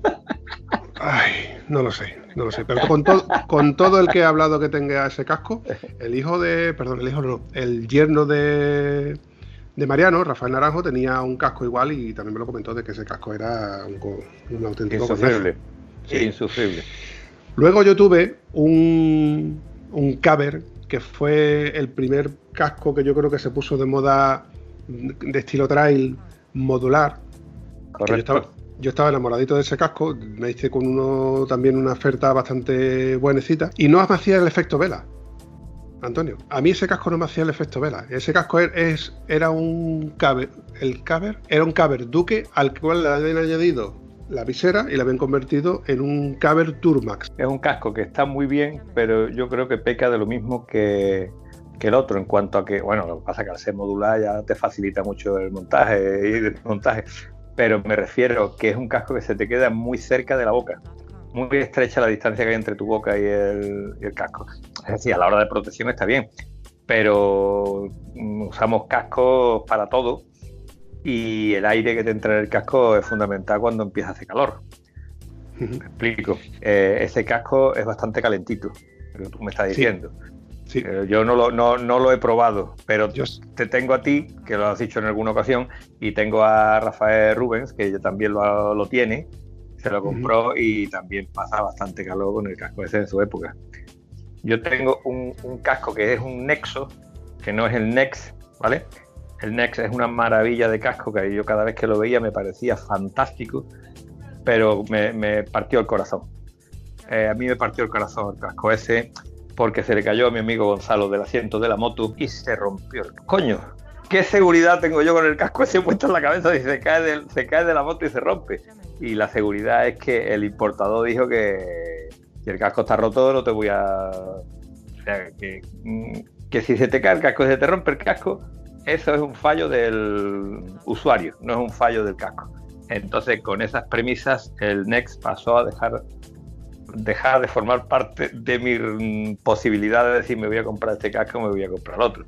Ay, no lo sé, no lo sé. Pero con, to- con todo el que he hablado que tenga ese casco, el hijo de. Perdón, el hijo no, el yerno de, de Mariano, Rafael Naranjo, tenía un casco igual y también me lo comentó de que ese casco era un, un auténtico Insufrible. Sí. Insufrible. Luego yo tuve un, un Caber, que fue el primer casco que yo creo que se puso de moda de estilo trail modular. yo estaba, yo estaba enamoradito de ese casco, me hice con uno también una oferta bastante buenecita y no me hacía el efecto vela. Antonio, a mí ese casco no me hacía el efecto vela. Ese casco er- es, era un caber, el caber era un caber Duque al cual le habían añadido la visera y le habían convertido en un caber Turmax. Es un casco que está muy bien, pero yo creo que peca de lo mismo que, que el otro, en cuanto a que, bueno, lo que pasa es que al ser modular ya te facilita mucho el montaje y el desmontaje, pero me refiero que es un casco que se te queda muy cerca de la boca, muy estrecha la distancia que hay entre tu boca y el, y el casco. Es decir, a la hora de protección está bien, pero usamos cascos para todo y el aire que te entra en el casco es fundamental cuando empieza a hacer calor. Me explico. Eh, ese casco es bastante calentito, lo que tú me estás diciendo. Eh, yo no lo, no, lo, he probado, pero yo te tengo a ti, que lo has dicho en alguna ocasión, y tengo a Rafael Rubens, que también lo, lo tiene, se lo compró y también pasa bastante calor con el casco ese en su época. Yo tengo un, un casco que es un Nexo, que no es el Nex, ¿vale? El Nex es una maravilla de casco que yo cada vez que lo veía me parecía fantástico, pero me, partió el corazón. Eh, a mí me partió el corazón el casco ese porque se le cayó a mi amigo Gonzalo del asiento de la moto y se rompió. Coño, ¿qué seguridad tengo yo con el casco ese puesto en la cabeza y se cae, de, la moto y se rompe? Y la seguridad es que el importador dijo que si el casco está roto no te voy a... O sea, que, mm, que si se te cae el casco se te rompe el casco, eso es un fallo del usuario, no es un fallo del casco. Entonces, con esas premisas, el Next pasó a dejar, dejar de formar parte de mi posibilidad de decir me voy a comprar este casco, me voy a comprar otro.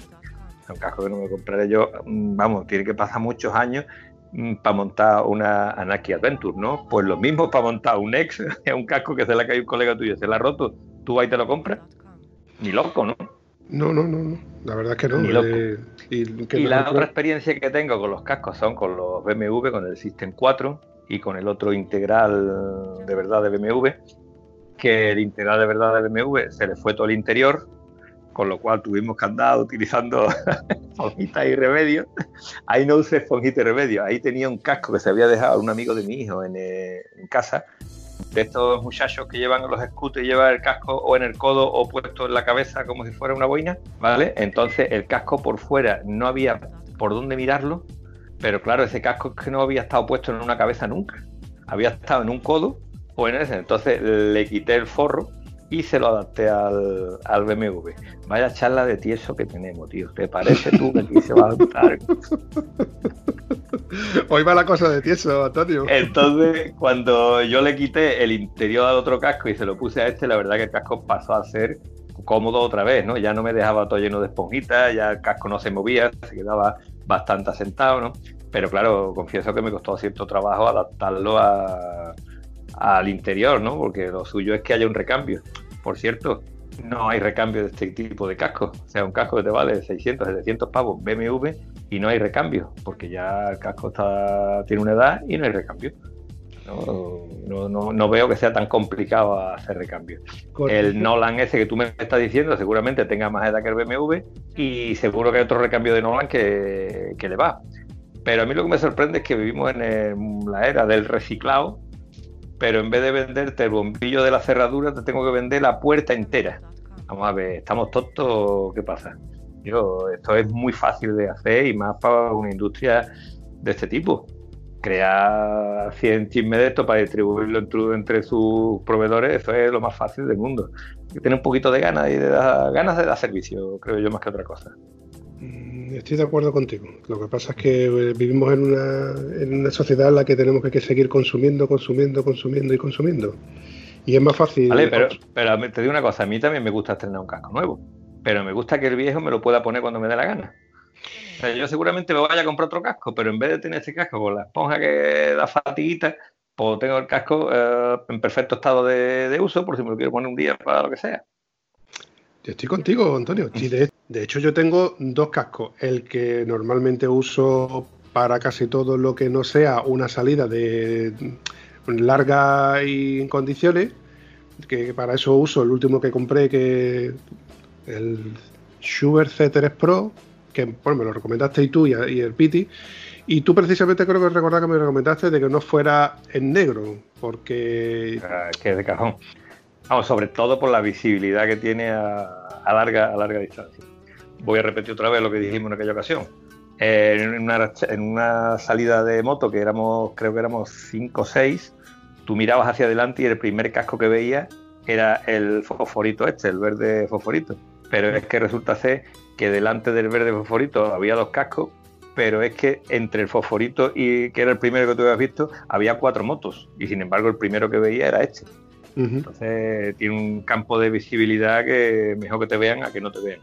Es un casco que no me compraré yo, mm, vamos, tiene que pasar muchos años mm, para montar una Anaki Adventure, ¿no? Pues lo mismo para montar un Next, <laughs> es un casco que se le ha caído un colega tuyo, se le ha roto, tú ahí te lo compras. Ni loco, ¿no? No, no, no, no. La verdad es que no. Eh, y, la otra experiencia que tengo con los cascos son con los BMW, con el System 4 y con el otro integral de verdad de BMW, que el integral de verdad de BMW se le fue todo el interior, con lo cual tuvimos que andar utilizando <laughs> esponjitas y remedios. Ahí no usé esponjita y remedios, ahí tenía un casco que se había dejado un amigo de mi hijo en, eh, en casa de estos muchachos que llevan los scooters y llevan el casco o en el codo o puesto en la cabeza como si fuera una boina, ¿vale? Entonces el casco por fuera no había por dónde mirarlo, pero claro, ese casco es que no había estado puesto en una cabeza nunca, había estado en un codo o en ese, entonces le quité el forro y se lo adapté al, al, BMW. Vaya charla de tieso que tenemos, tío. ¿Te parece tú que aquí se va a adaptar? <laughs> <laughs> Hoy va la cosa de tieso, Antonio. Entonces, cuando yo le quité el interior al otro casco y se lo puse a este, la verdad que el casco pasó a ser cómodo otra vez, ¿no? Ya no me dejaba todo lleno de esponjitas, ya el casco no se movía, se quedaba bastante asentado, ¿no? Pero claro, confieso que me costó cierto trabajo adaptarlo al interior, ¿no? Porque lo suyo es que haya un recambio. Por cierto, no hay recambio de este tipo de casco. O sea, un casco que te vale 600, 700 pavos BMW y no hay recambio, porque ya el casco está, tiene una edad y no hay recambio. No, no, no, veo que sea tan complicado hacer recambio. El Nolan ese que tú me estás diciendo seguramente tenga más edad que el BMW y seguro que hay otro recambio de Nolan que, que le va. Pero a mí lo que me sorprende es que vivimos en la era del reciclado pero en vez de venderte el bombillo de la cerradura, te tengo que vender la puerta entera. Vamos a ver, ¿estamos tontos? ¿Qué pasa? Yo, esto es muy fácil de hacer y más para una industria de este tipo. Crear 100 chismes de esto para distribuirlo entre, sus proveedores, eso es lo más fácil del mundo. Tiene un poquito de ganas y de ganas de dar servicio, creo yo, más que otra cosa. Mm, estoy de acuerdo contigo. Lo que pasa es que eh, vivimos en una, en una sociedad en la que tenemos que seguir consumiendo, consumiendo, consumiendo y consumiendo. Y es más fácil. Vale, pero, pero te digo una cosa: a mí también me gusta estrenar un casco nuevo. Pero me gusta que el viejo me lo pueda poner cuando me dé la gana. yo seguramente me vaya a comprar otro casco, pero en vez de tener ese casco con la esponja que da fatiguita, pues tengo el casco eh, en perfecto estado de, de uso, por si me lo quiero poner un día para lo que sea. Yo estoy contigo, Antonio. de, hecho, yo tengo dos cascos. El que normalmente uso para casi todo lo que no sea una salida de larga y en condiciones, que para eso uso el último que compré, que el Schuber C3 Pro, que me lo recomendaste y tú y, el Piti. Y tú precisamente creo que recordar que me recomendaste de que no fuera en negro, porque... Ah, que de cajón. Vamos, sobre todo por la visibilidad que tiene a, larga, a larga distancia. Voy a repetir otra vez lo que dijimos en aquella ocasión. en, una, salida de moto que éramos, creo que éramos 5 o 6, tú mirabas hacia adelante y el primer casco que veías era el fosforito este, el verde fosforito. Pero es que resulta ser que delante del verde fosforito había dos cascos, pero es que entre el fosforito y que era el primero que tú habías visto, había cuatro motos. Y sin embargo, el primero que veía era este. Entonces tiene un campo de visibilidad que mejor que te vean a que no te vean.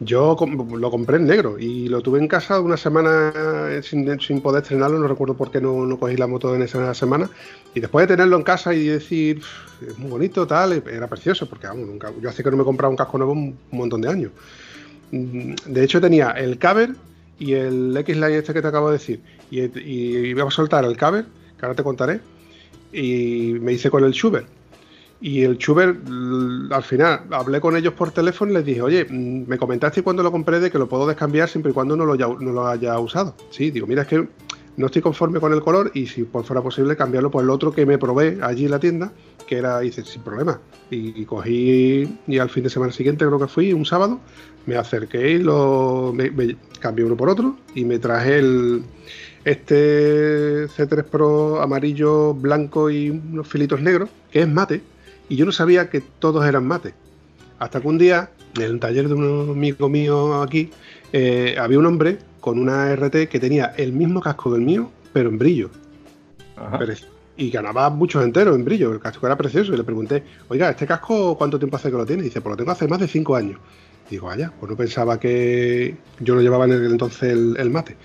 Yo lo compré en negro y lo tuve en casa una semana eh, sin, poder estrenarlo, no recuerdo por qué no, cogí la moto en esa semana. Y después de tenerlo en casa y decir, es muy bonito, tal, era precioso, porque vamos, nunca, yo hace que no me compraba un casco nuevo un, montón de años. Mm, de hecho tenía el caber y el X-Line este que te acabo de decir. Y, y, a soltar el caber, que ahora te contaré, y me hice con el Schubert y el Chuber, al final, hablé con ellos por teléfono les dije, oye, mm, me comentaste cuando lo compré de que lo puedo descambiar siempre y cuando no lo, haya, usado. Sí, digo, mira, es que no estoy conforme con el color y si pues fuera posible cambiarlo por el otro que me probé allí en la tienda, que era, hice, sin problema. Y, cogí, y al fin de semana siguiente creo que fui, un sábado, me acerqué y lo, me, cambié uno por otro y me traje el, este C3 Pro amarillo, blanco y unos filitos negros, que es mate y yo no sabía que todos eran mate. Hasta que un día, en el taller de un amigo mío aquí, eh, había un hombre con una RT que tenía el mismo casco del mío, pero en brillo. y ganaba muchos enteros en brillo. El casco era precioso. Y le pregunté, oiga, ¿este casco cuánto tiempo hace que lo tiene? Y dice, pues lo tengo hace más de cinco años. Digo, vaya, pues no pensaba que yo lo llevaba en el, entonces el, mate.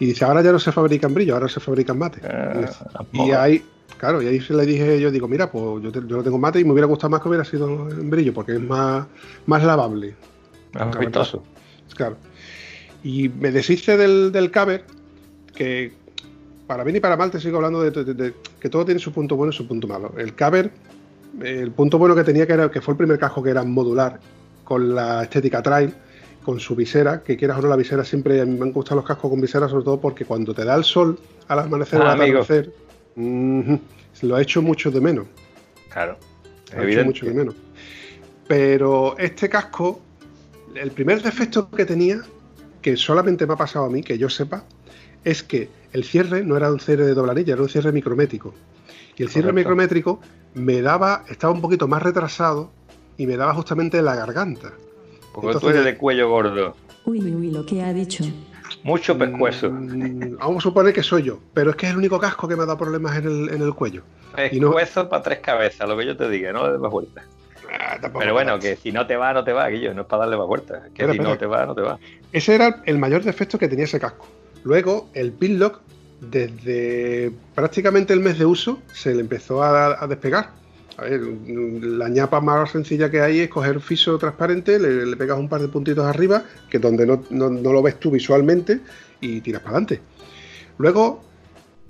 Y dice, ahora ya no se fabrica en brillo, ahora se fabrica en mate. Eh, y ahí Claro, y ahí le dije yo, digo, mira, pues yo, yo lo tengo mate y me hubiera gustado más que hubiera sido en brillo, porque es más, más lavable. Más vistoso. Claro. Y me deshice del, del caber, que para bien y para mal te sigo hablando de, que todo tiene su punto bueno y su punto malo. El caber, el punto bueno que tenía que era que fue el primer casco que era modular, con la estética trail, con su visera, que quieras o no la visera siempre me han gustado los cascos con visera, sobre todo porque cuando te da el sol al amanecer o al atardecer lo ha hecho mucho de menos. Claro. Lo ha hecho mucho de menos. Pero este casco, el primer defecto que tenía, que solamente me ha pasado a mí, que yo sepa, es que el cierre no era un cierre de doblanilla, era un cierre micrométrico. Y el cierre micrométrico me daba, estaba un poquito más retrasado y me daba justamente la garganta. Porque tú eres de cuello gordo. Uy, uy, lo que ha dicho. Mucho pescuezo. Mm, vamos a suponer que soy yo, pero es que es el único casco que me ha dado problemas en el, en el cuello. Pescuezo no... para tres cabezas, lo que yo te diga, no de más vueltas. Ah, pero bueno, que si no te va, no te va, Guillo, no es para darle más vueltas. Que si no te va, no te va. Ese era el mayor defecto que tenía ese casco. Luego, el pinlock, desde prácticamente el mes de uso, se le empezó a despegar a ver, la ñapa más sencilla que hay es coger fiso transparente, le, pegas un par de puntitos arriba, que donde no, lo ves tú visualmente, y tiras para adelante. Luego,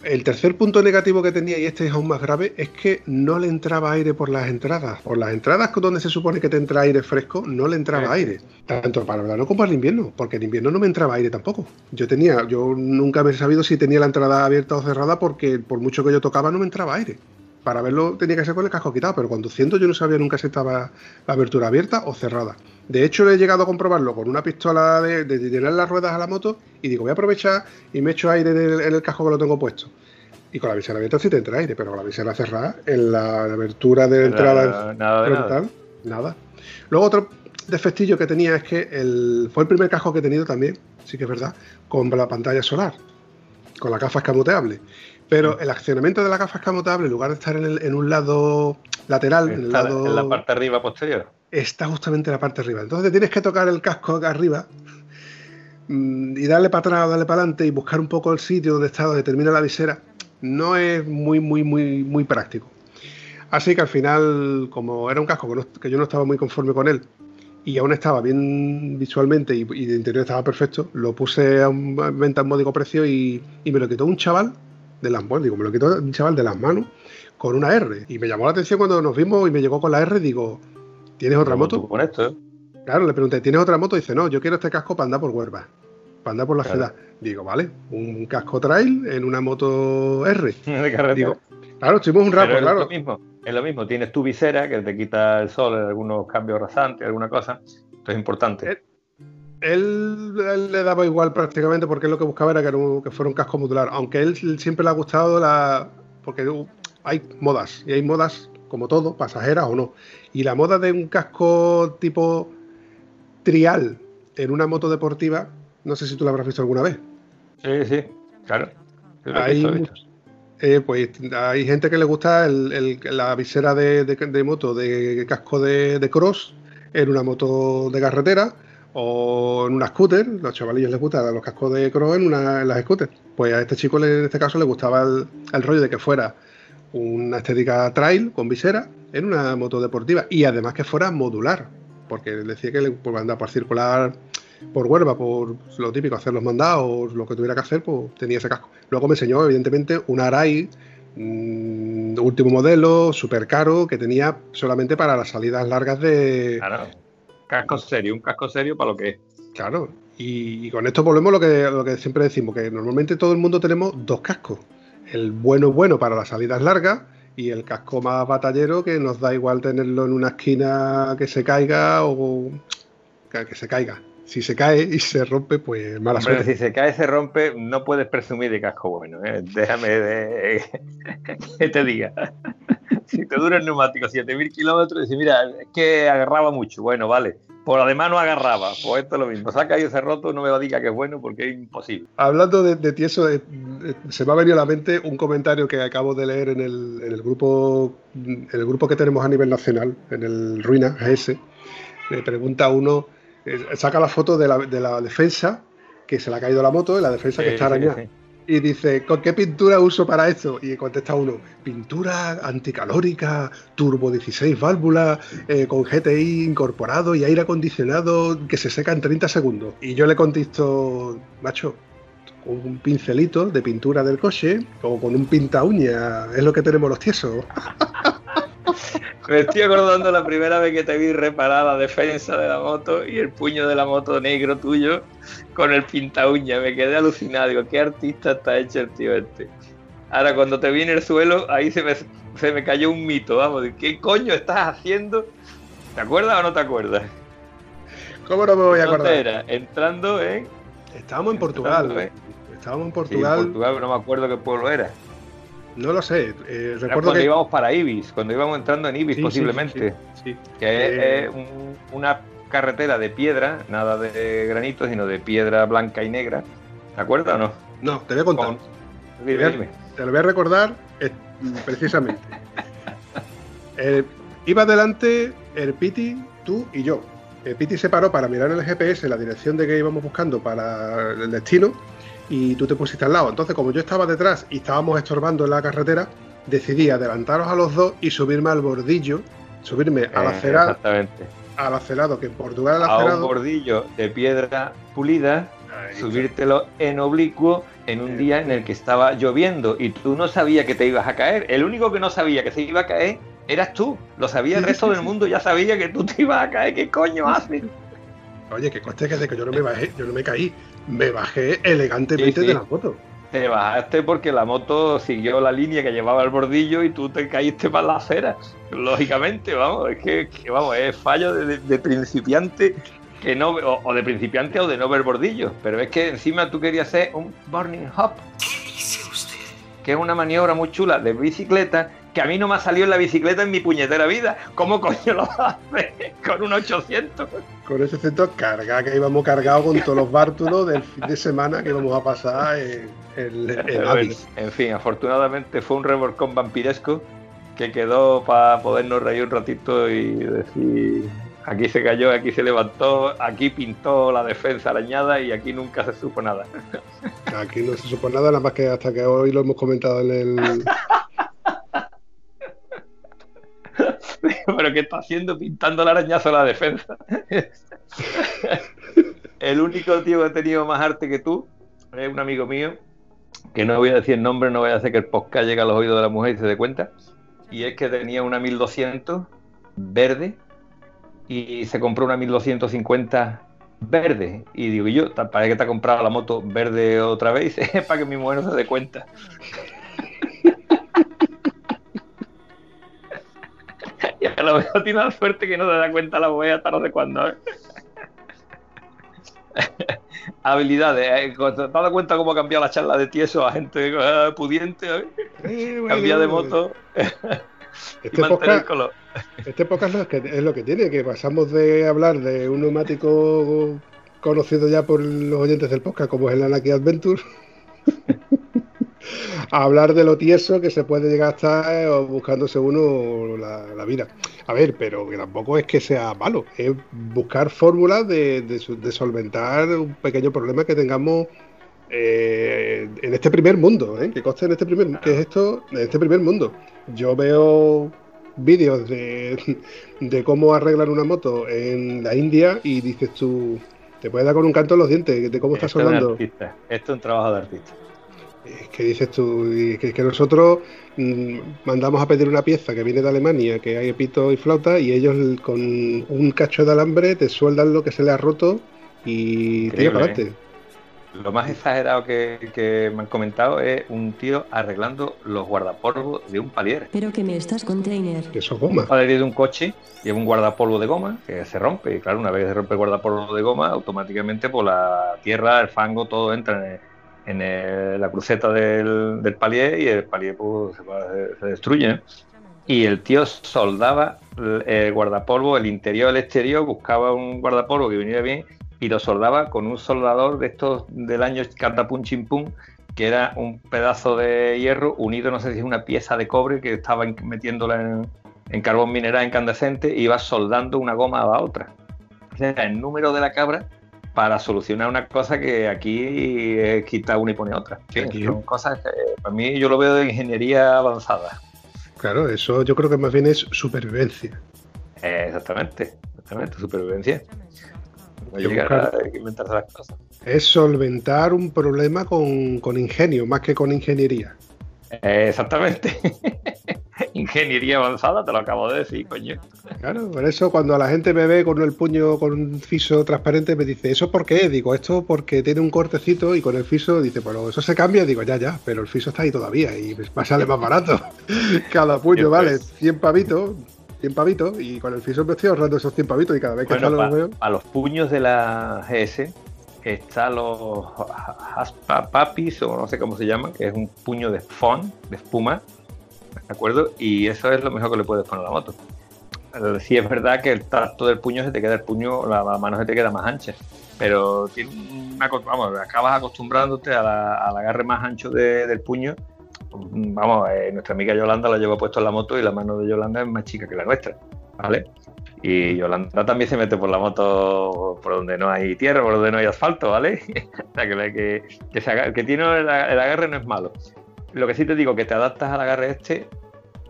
el tercer punto negativo que tenía, y este es aún más grave, es que no le entraba aire por las entradas. Por las entradas donde se supone que te entra aire fresco, no le entraba aire. Tanto para el verano como para el invierno, porque en invierno no me entraba aire tampoco. Yo tenía, yo nunca me he sabido si tenía la entrada abierta o cerrada, porque por mucho que yo tocaba no me entraba aire para verlo tenía que ser con el casco quitado, pero conduciendo yo no sabía nunca si estaba la abertura abierta o cerrada. De hecho, he llegado a comprobarlo con una pistola de, llenar las ruedas a la moto y digo, voy a aprovechar y me echo aire en el, casco que lo tengo puesto. Y con la visera abierta sí te entra aire, pero con la visera cerrada, en la abertura de entrada nada, frontal, nada. Luego otro defectillo que tenía es que el, fue el primer casco que he tenido también, sí que es verdad, con la pantalla solar, con la gafa escamoteable. Pero el accionamiento de la gafa escamotable, en lugar de estar en, un lado lateral, en, el lado, en la parte arriba posterior. Está justamente en la parte arriba. Entonces tienes que tocar el casco acá arriba mm, y darle para atrás o darle para adelante y buscar un poco el sitio donde está, donde termina la visera. No es muy, muy, muy, muy práctico. Así que al final, como era un casco que, yo no estaba muy conforme con él y aún estaba bien visualmente y, de interior estaba perfecto, lo puse a, un, venta en módico precio y, y me lo quitó un chaval de las manos, digo, me lo quitó un chaval de las manos con una R. Y me llamó la atención cuando nos vimos y me llegó con la R, digo, ¿tienes otra moto? Con esto, ¿eh? Claro, le pregunté, ¿tienes otra moto? dice, no, yo quiero este casco para andar por Huerva, para andar por la ciudad. Digo, vale, un casco trail en una moto R. <laughs> De Digo, claro, estuvimos un rato, claro. Es lo, mismo, es lo mismo, tienes tu visera que te quita el sol en algunos cambios rasantes, alguna cosa. Esto es importante. Eh, él, le daba igual prácticamente porque él lo que buscaba era que, fuera un casco modular, aunque él siempre le ha gustado la... porque hay modas, y hay modas como todo, pasajeras o no. Y la moda de un casco tipo trial en una moto deportiva, no sé si tú la habrás visto alguna vez. Sí, sí, claro. Hay, eh, pues hay gente que le gusta la visera de, moto de casco de cross en una moto de carretera o en una scooter, los chavalillos les gustan los cascos de cross en, las scooters. Pues a este chico en este caso le gustaba el, rollo de que fuera una estética trail con visera en una moto deportiva y además que fuera modular, porque decía que le pues, andar por circular por Huelva, por lo típico, hacer los mandados, lo que tuviera que hacer, pues tenía ese casco. Luego me enseñó, evidentemente, un Arai mm, último modelo, súper caro, que tenía solamente para las salidas largas de. Casco serio, un casco serio para lo que es. Claro, y, con esto volvemos a lo que, siempre decimos, que normalmente todo el mundo tenemos dos cascos. El bueno bueno para las salidas largas y el casco más batallero que nos da igual tenerlo en una esquina que se caiga o que se caiga. Si se cae y se rompe, pues mala suerte. Si se cae y se rompe, no puedes presumir de casco bueno. ¿eh? <laughs> Déjame de... que te diga <laughs> si te dura el neumático 7.000 kilómetros, dices, mira, es que agarraba mucho. Bueno, vale. Por además no agarraba. Pues esto es lo mismo. Se ha caído ese roto, no me a diga que es bueno porque es imposible. Hablando de, tieso, se me ha venido a la mente un comentario que acabo de leer en el, grupo en el grupo que tenemos a nivel nacional, en el Ruina GS. Le pregunta uno, eh, saca la foto de la, de la defensa que se le ha caído la moto y la defensa que está arañada y dice, ¿con qué pintura uso para esto? Y contesta uno, pintura anticalórica, turbo 16 válvulas, eh, con GTI incorporado y aire acondicionado que se seca en 30 segundos. Y yo le contesto, macho, con un pincelito de pintura del coche o con un pinta uña, es lo que tenemos los tiesos. <laughs> Me estoy acordando la primera vez que te vi reparar la defensa de la moto y el puño de la moto negro tuyo con el pinta uña. Me quedé alucinado. Digo, qué artista está hecho el tío este. Ahora, cuando te vi en el suelo, ahí se me, se me cayó un mito. Vamos, ¿qué coño estás haciendo? ¿Te acuerdas o no te acuerdas? ¿Cómo no me voy a acordar? Era? Entrando en. Estábamos en Portugal. Estábamos en Portugal. en Portugal, no me acuerdo qué pueblo era. No lo sé. Eh, recuerdo cuando íbamos para Ibis, cuando íbamos entrando en Ibis posiblemente. que es eh, una carretera de piedra, nada de granito, sino de piedra blanca y negra. ¿Te acuerdas o no? No, te voy a contar. Te lo voy a recordar eh, precisamente. <laughs> iba adelante el Piti, tú y yo. El Piti se paró para mirar en el GPS la dirección de que íbamos buscando para el destino y tú te pusiste al lado. Entonces, como yo estaba detrás y estábamos estorbando en la carretera, decidí adelantaros a los dos y subirme al bordillo, subirme al eh, exactamente. al acelado, que en Portugal el acelado... A un bordillo de piedra pulida, subírtelo en oblicuo en un día en el que estaba lloviendo y tú no sabías que te ibas a caer. El único que no sabía que se iba a caer eras tú. Lo sabía el resto del mundo, ya sabía que tú te ibas a caer. ¿Qué coño haces? Oye, que coste que de que yo no me bajé, yo no me caí me bajé elegantemente de la moto. Te bajaste porque la moto siguió la línea que llevaba el bordillo y tú te caíste para la acera. Lógicamente, vamos, es que, vamos, es fallo de, principiante que no o, de principiante o de no ver bordillo. Pero es que encima tú querías hacer un burning hop. ¿Qué dice usted? Que es una maniobra muy chula de bicicleta que a mí no me ha salido en la bicicleta en mi puñetera vida. ¿Cómo coño lo hace con un 800? Con ese 800 carga, que íbamos cargados con todos los bártulos del fin de semana que íbamos a pasar en, el En fin, afortunadamente fue un revolcón vampiresco que quedó para podernos reír un ratito y decir aquí se cayó, aquí se levantó, aquí pintó la defensa arañada y aquí nunca se supo nada. Aquí no se supo nada, nada más que hasta que hoy lo hemos comentado en el, <laughs> <laughs> ¿Pero qué está haciendo? Pintando el arañazo a la defensa. <laughs> el único tío que ha tenido más arte que tú es un amigo mío, que no voy a decir el nombre, no voy a hacer que el podcast llegue a los oídos de la mujer y se dé cuenta. Y es que tenía una 1200 verde y se compró una 1250 verde. Y digo, yo, ¿para qué te ha comprado la moto verde otra vez? <laughs> para que mi mujer no se dé cuenta. A lo mejor tiene la suerte que no se da cuenta la wea hasta no sé cuándo. ¿eh? <laughs> Habilidades. ¿eh? ¿Te has dado cuenta cómo ha cambiado la charla de tieso a gente eh, pudiente? ¿eh? Cambia de moto. Este podcast, este podcast es, que, es lo que tiene, que pasamos de hablar de un neumático conocido ya por los oyentes del podcast, como es el Anaki Adventure, <laughs> hablar de lo tieso que se puede llegar a estar eh, buscándose uno la, vida. A ver, pero que tampoco es que sea malo, es buscar fórmulas de, solventar un pequeño problema que tengamos eh, en este primer mundo, ¿eh? que conste en este primer, que es esto, en este primer mundo. Yo veo vídeos de, de cómo arreglar una moto en la India y dices tú, te puedes dar con un canto en los dientes de cómo estás hablando. Esto es un trabajo de artista. Es que dices tú, que, que nosotros mm, mandamos a pedir una pieza que viene de Alemania, que hay pito y flauta, y ellos con un cacho de alambre te sueldan lo que se le ha roto y te para adelante. Lo más exagerado que, me han comentado es un tío arreglando los guardapolvos de un palier. Pero que me estás container. Que eso goma. Un palier de un coche lleva un guardapolvo de goma que se rompe. Y claro, una vez se rompe el guardapolvo de goma, automáticamente por la tierra, el fango, todo entra en, la cruceta del, del, palier y el palier pues, se, destruye. Y el tío soldaba el guardapolvo, el interior, el exterior, buscaba un guardapolvo que viniera bien y lo soldaba con un soldador de estos del año Catapum Chimpum, que era un pedazo de hierro unido, no sé si es una pieza de cobre que estaba metiéndola en, carbón mineral incandescente y iba soldando una goma a la otra. O sea, el número de la cabra para solucionar una cosa que aquí quita una y pone otra. son cosas que para mí yo lo veo de ingeniería avanzada. Claro, eso yo creo que más bien es supervivencia. exactamente, exactamente, supervivencia. Es solventar un problema con, ingenio, más que con ingeniería. exactamente. <laughs> ingeniería avanzada, te lo acabo de decir, coño. Claro, por eso cuando la gente me ve con el puño con un fiso transparente me dice, ¿eso por qué? Digo, esto porque tiene un cortecito y con el fiso dice, bueno, eso se cambia. Digo, ya, ya, pero el fiso está ahí todavía y a salir más barato. <laughs> Cada puño vale 100 pavitos, 100 pavitos y con el FISO me estoy ahorrando esos 100 pavitos y cada vez que bueno, los veo... A los puños de la GS está los Papis o no sé cómo se llama, que es un puño de foam, de espuma, ¿de acuerdo? Y eso es lo mejor que le puedes poner a la moto. Sí es verdad que el tacto del puño se te queda el puño, la, mano se te queda más ancha, pero tiene vamos, acabas acostumbrándote al agarre más ancho del puño vamos, eh, nuestra amiga Yolanda la lleva puesto en la moto y la mano de Yolanda es más chica que la nuestra, ¿vale? Y Yolanda también se mete por la moto por donde no hay tierra, por donde no hay asfalto, ¿vale? <laughs> o sea, que, que, que tiene el, agarre no es malo. Lo que sí te digo, que te adaptas al agarre este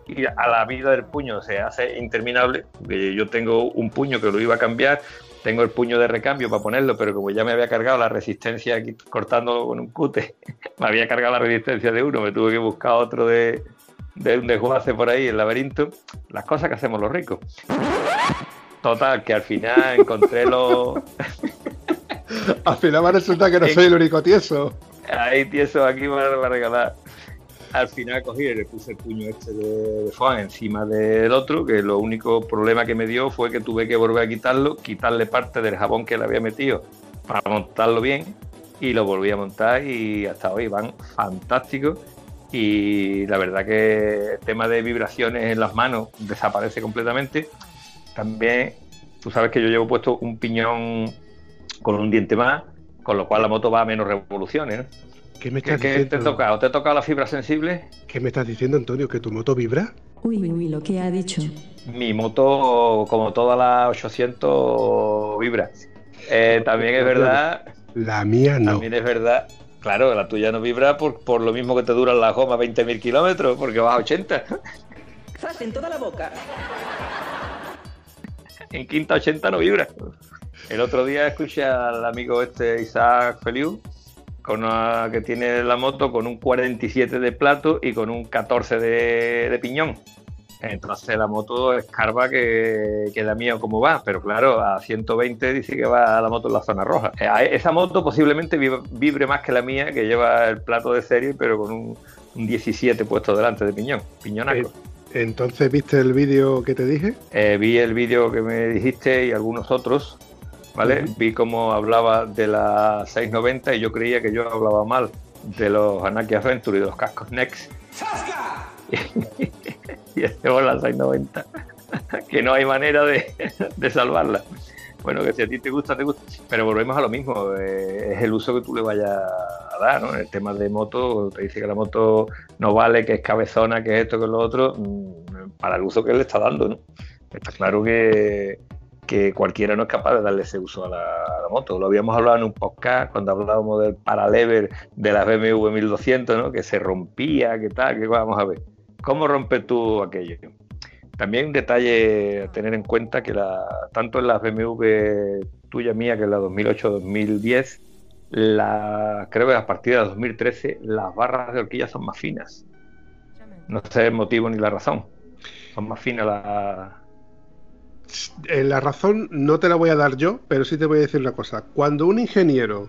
y a la vida del puño se hace interminable. Yo tengo un puño que lo iba a cambiar, tengo el puño de recambio para ponerlo, pero como ya me había cargado la resistencia aquí cortándolo con un cute, <laughs> me había cargado la resistencia de uno, me tuve que buscar otro de, de un desguace por ahí, el laberinto. Las cosas que hacemos los ricos. Total, que al final encontré los. <laughs> al final me resulta que no <laughs> soy el único tieso. Ahí tieso aquí me va a regalar al final cogí y le puse el puño este de, de encima del otro, que lo único problema que me dio fue que tuve que volver a quitarlo, quitarle parte del jabón que le había metido para montarlo bien y lo volví a montar y hasta hoy van fantásticos y la verdad que el tema de vibraciones en las manos desaparece completamente. También tú sabes que yo llevo puesto un piñón con un diente más, con lo cual la moto va a menos revoluciones. ¿Qué me estás diciendo? te ha tocado? ¿Te ha tocado la fibra sensible? ¿Qué me estás diciendo, Antonio? ¿Que tu moto vibra? Uy, uy, lo que ha dicho. Mi moto, como todas las 800, vibra. Eh, también es verdad. La mía no. También es verdad. Claro, la tuya no vibra por, por lo mismo que te duran las gomas 20.000 kilómetros, porque vas a 80. ¡Zas en toda la boca! En quinta 80 no vibra. El otro día escuché al amigo este Isaac Feliu con que tiene la moto con un 47 de plato y con un 14 de, piñón. Entonces la moto escarba que, que la mía como va, pero claro, a 120 dice que va la moto en la zona roja. Eh, esa moto posiblemente vibre más que la mía, que lleva el plato de serie, pero con un, 17 puesto delante de piñón, piñonaco. Eh, Entonces, ¿viste el vídeo que te dije? Eh, vi el vídeo que me dijiste y algunos otros. ¿Vale? Vi cómo hablaba de la 690 y yo creía que yo hablaba mal de los Anaki Adventure y de los cascos Next. <laughs> y hacemos la 690, <laughs> que no hay manera <laughs> de, salvarla. Bueno, que si a ti te gusta, te gusta. Pero volvemos a lo mismo, eh, es el uso que tú le vayas a dar, ¿no? El tema de moto, te dice que la moto no vale, que es cabezona, que es esto, que es lo otro, mm, para el uso que le está dando, ¿no? Está claro que, que cualquiera no es capaz de darle ese uso a la, moto. Lo habíamos hablado en un podcast cuando hablábamos del paralever de la BMW 1200, ¿no? Que se rompía, que tal, que vamos a ver. ¿Cómo rompes tú aquello? También un detalle a tener en cuenta que la, tanto en las BMW tuya mía, que es la 2008-2010, la, creo que a partir de 2013 las barras de horquilla son más finas. No sé el motivo ni la razón. Son más finas las la razón no te la voy a dar yo, pero sí te voy a decir una cosa. Cuando un ingeniero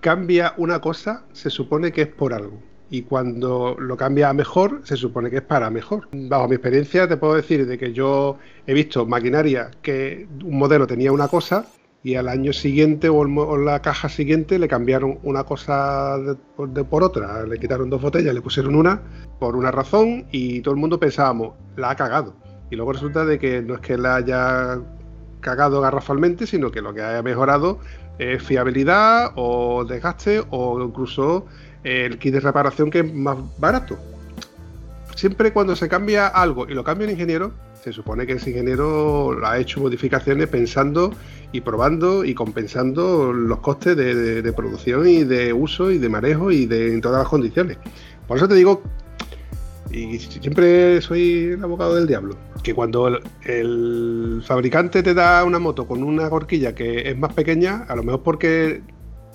cambia una cosa, se supone que es por algo. Y cuando lo cambia a mejor, se supone que es para mejor. Bajo mi experiencia, te puedo decir de que yo he visto maquinaria que un modelo tenía una cosa y al año siguiente o, la caja siguiente le cambiaron una cosa por otra. Le quitaron dos botellas, le pusieron una por una razón y todo el mundo pensábamos, la ha cagado y luego resulta de que no es que la haya cagado garrafalmente, sino que lo que haya mejorado es fiabilidad o desgaste o incluso el kit de reparación que es más barato. Siempre cuando se cambia algo y lo cambia el ingeniero, se supone que ese ingeniero ha hecho modificaciones pensando y probando y compensando los costes de, producción y de uso y de manejo y de todas las condiciones. Por eso te digo y siempre soy el abogado del diablo, que cuando el, fabricante te da una moto con una horquilla que es más pequeña, a lo mejor porque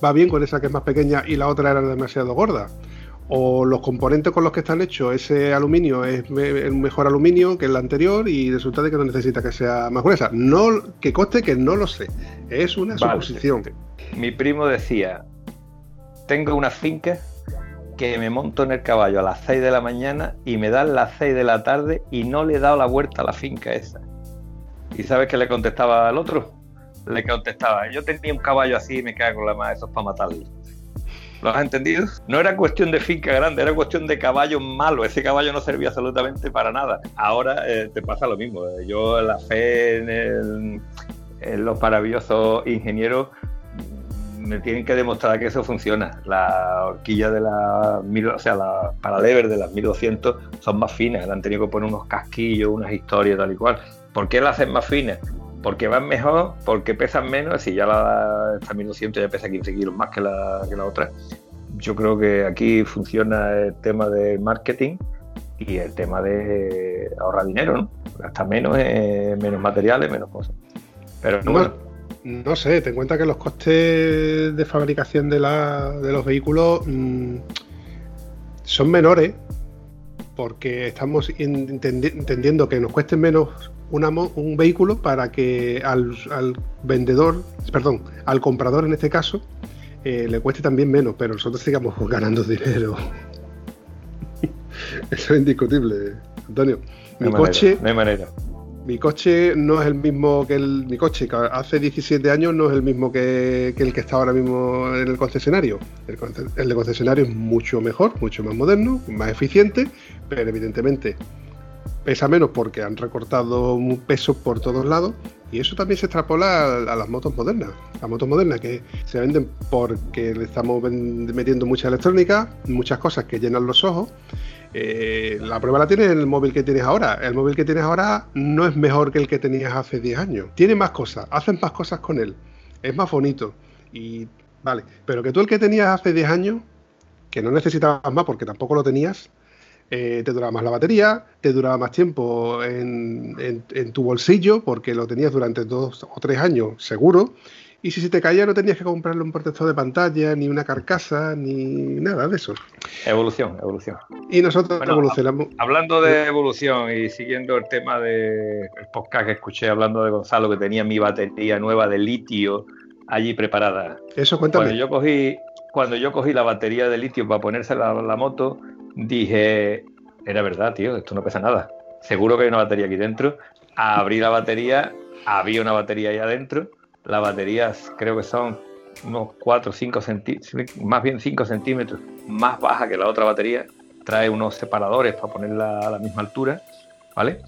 va bien con esa que es más pequeña y la otra era demasiado gorda. O los componentes con los que están hechos, ese aluminio es un mejor aluminio que el anterior y resulta de que no necesita que sea más gruesa. No, que coste que no lo sé. Es una suposición. Mi primo decía, tengo una finca que me monto en el caballo a las 6 de la mañana y me dan las 6 de la tarde y no le he dado la vuelta a la finca esa. ¿Y sabes qué le contestaba al otro? Le contestaba, yo tenía un caballo así y me cago en la más, eso es para matarlo. ¿Lo has entendido? No era cuestión de finca grande, era cuestión de caballo malo. Ese caballo no servía absolutamente para nada. Ahora eh, te pasa lo mismo. Yo la fe en, en los maravillosos ingenieros me tienen que demostrar que eso funciona. La horquilla de la, o sea, la paralever de las 1200 son más finas, le han tenido que poner unos casquillos, unas historias, tal y cual. ¿Por qué las hacen más finas? Porque van mejor, porque pesan menos, y ya la esta 1200 ya pesa 15 kilos más que la, que la otra. Yo creo que aquí funciona el tema del marketing y el tema de ahorrar dinero, ¿no? Gastar menos, eh, menos materiales, menos cosas. Pero no, no sé, ten en cuenta que los costes de fabricación de, los vehículos mm, son menores porque estamos entendiendo que nos cueste menos un vehículo para que al, vendedor, perdón, al comprador en este caso, eh, le cueste también menos, pero nosotros sigamos <laughs> ganando dinero. <laughs> Eso es indiscutible, Antonio. Mi coche. no hay manera mi coche no es el mismo que el. Mi coche que hace 17 años no es el mismo que, el que está ahora mismo en el concesionario. El, el, de concesionario es mucho mejor, mucho más moderno, más eficiente, pero evidentemente pesa menos porque han recortado peso por todos lados y eso también se extrapola a, las motos modernas. Las motos modernas que se venden porque le estamos metiendo mucha electrónica, muchas cosas que llenan los ojos eh, la prueba la tienes en el móvil que tienes ahora. El móvil que tienes ahora no es mejor que el que tenías hace 10 años. Tiene más cosas, hacen más cosas con él. Es más bonito. Y vale, pero que tú el que tenías hace 10 años, que no necesitabas más porque tampoco lo tenías, eh, te duraba más la batería, te duraba más tiempo en, en, tu bolsillo porque lo tenías durante dos o tres años seguro y si se te caía no tenías que comprarle un protector de pantalla, ni una carcasa, ni nada de eso. Evolución, evolución. Y nosotros evolucionamos. Hablando de evolución y siguiendo el tema del podcast que escuché hablando de Gonzalo, que tenía mi batería nueva de litio allí preparada. Eso cuéntame. Cuando yo cogí, cuando yo cogí la batería de litio para ponerse la, la moto, dije, era verdad, tío, esto no pesa nada. Seguro que hay una batería aquí dentro. Abrí la batería, había una batería ahí adentro las baterías creo que son unos 4 o 5 centímetros, más bien 5 centímetros más baja que la otra batería. Trae unos separadores para ponerla a la misma altura, ¿vale?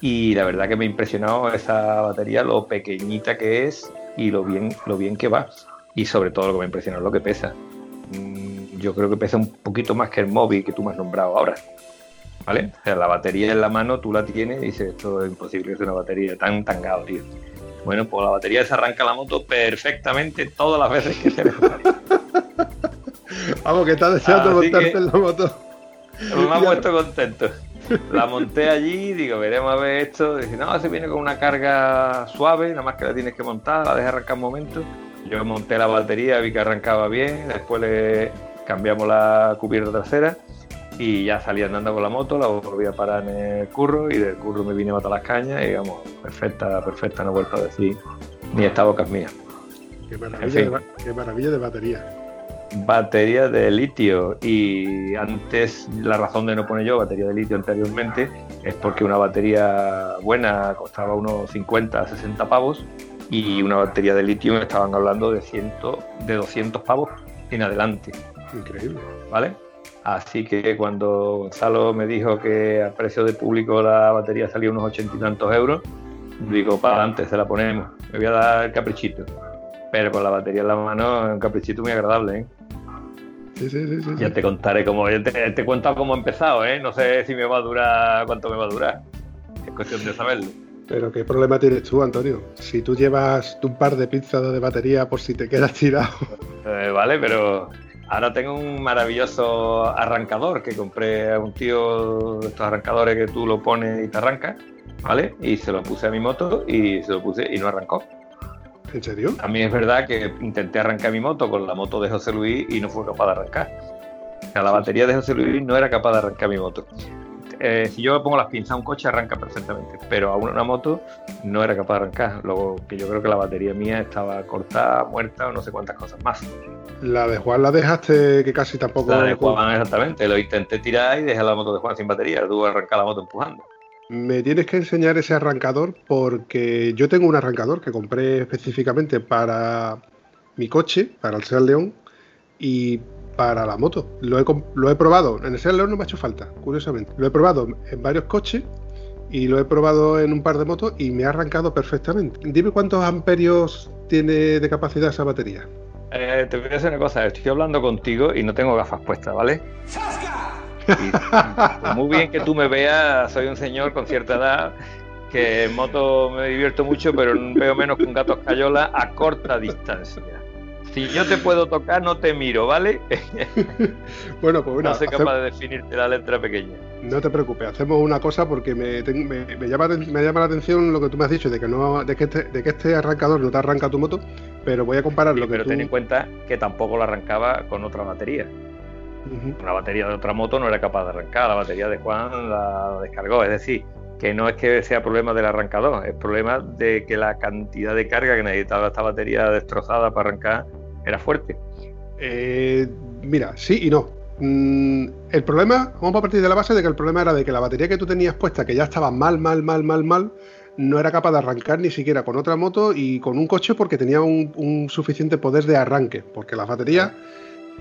Y la verdad que me ha impresionado esa batería, lo pequeñita que es y lo bien, lo bien que va. Y sobre todo lo que me ha impresionado lo que pesa. Mm, yo creo que pesa un poquito más que el móvil que tú me has nombrado ahora. ¿Vale? O sea, la batería en la mano tú la tienes y dices, esto es imposible que sea una batería tan tangado, tío. Bueno, pues la batería se arranca la moto perfectamente todas las veces que se necesario. <laughs> Vamos, que estás deseando montarte en la moto. Me ha <laughs> puesto contento. La monté allí, digo, veremos a ver esto. Dice, no, se viene con una carga suave, nada más que la tienes que montar, la dejas arrancar un momento. Yo monté la batería, vi que arrancaba bien, después le cambiamos la cubierta trasera y ya salí andando con la moto, la volví a parar en el curro y del curro me vine a matar las cañas y digamos, perfecta, perfecta, no he vuelto a decir ni esta boca es mía. Qué maravilla, qué maravilla de batería. Batería de litio y antes la razón de no poner yo batería de litio anteriormente es porque una batería buena costaba unos 50 60 pavos y una batería de litio me estaban hablando de 100 de 200 pavos en adelante increíble vale así que cuando Gonzalo me dijo que a precio de público la batería salía unos 80 y tantos euros digo para adelante se la ponemos me voy a dar el caprichito pero con la batería en la mano es un caprichito muy agradable ¿eh? Ya te contaré cómo. Te, te cuento cómo he empezado, ¿eh? No sé si me va a durar, cuánto me va a durar. Es cuestión de saberlo. Pero qué problema tienes tú, Antonio. Si tú llevas un par de pizzas de batería por si te quedas tirado. Eh, vale, pero ahora tengo un maravilloso arrancador que compré a un tío de estos arrancadores que tú lo pones y te arranca, ¿vale? Y se lo puse a mi moto y se lo puse y no arrancó. ¿En serio? También es verdad que intenté arrancar mi moto con la moto de José Luis y no fue capaz de arrancar. O sea, la batería de José Luis no era capaz de arrancar mi moto. Eh, si yo pongo las pinzas a un coche, arranca perfectamente, pero a una moto no era capaz de arrancar. Luego que yo creo que la batería mía estaba cortada, muerta o no sé cuántas cosas más. La de Juan la dejaste que casi tampoco. La de Juan, exactamente. Lo intenté tirar y dejé la moto de Juan sin batería. Tuve que arrancar la moto empujando. Me tienes que enseñar ese arrancador porque yo tengo un arrancador que compré específicamente para mi coche, para el Seat León y para la moto. Lo he, probado, en el Seat León no me ha hecho falta, curiosamente. Lo he probado en varios coches y lo he probado en un par de motos y me ha arrancado perfectamente. Dime cuántos amperios tiene de capacidad esa batería. Eh, te voy a decir una cosa, estoy hablando contigo y no tengo gafas puestas, ¿vale? muy bien que tú me veas, soy un señor con cierta edad que en moto me divierto mucho, pero veo menos que un gato escayola a corta distancia. Si yo te puedo tocar, no te miro, ¿vale? <laughs> bueno, pues No soy capaz de definirte la letra pequeña. No te preocupes, hacemos una cosa porque me, me, llama, me llama la atención lo que tú me has dicho de que no de que, este, de que este arrancador no te arranca tu moto, pero voy a comparar lo que pero ten en cuenta que tampoco lo arrancaba con otra batería. Una batería de otra moto no era capaz de arrancar, la batería de Juan la descargó. Es decir, que no es que sea problema del arrancador, es problema de que la cantidad de carga que necesitaba esta batería destrozada para arrancar era fuerte. Eh, mira, sí y no. Mm, el problema, vamos a partir de la base de que el problema era de que la batería que tú tenías puesta, que ya estaba mal, mal, mal, mal, mal, no era capaz de arrancar ni siquiera con otra moto y con un coche porque tenía un, suficiente poder de arranque, porque las baterías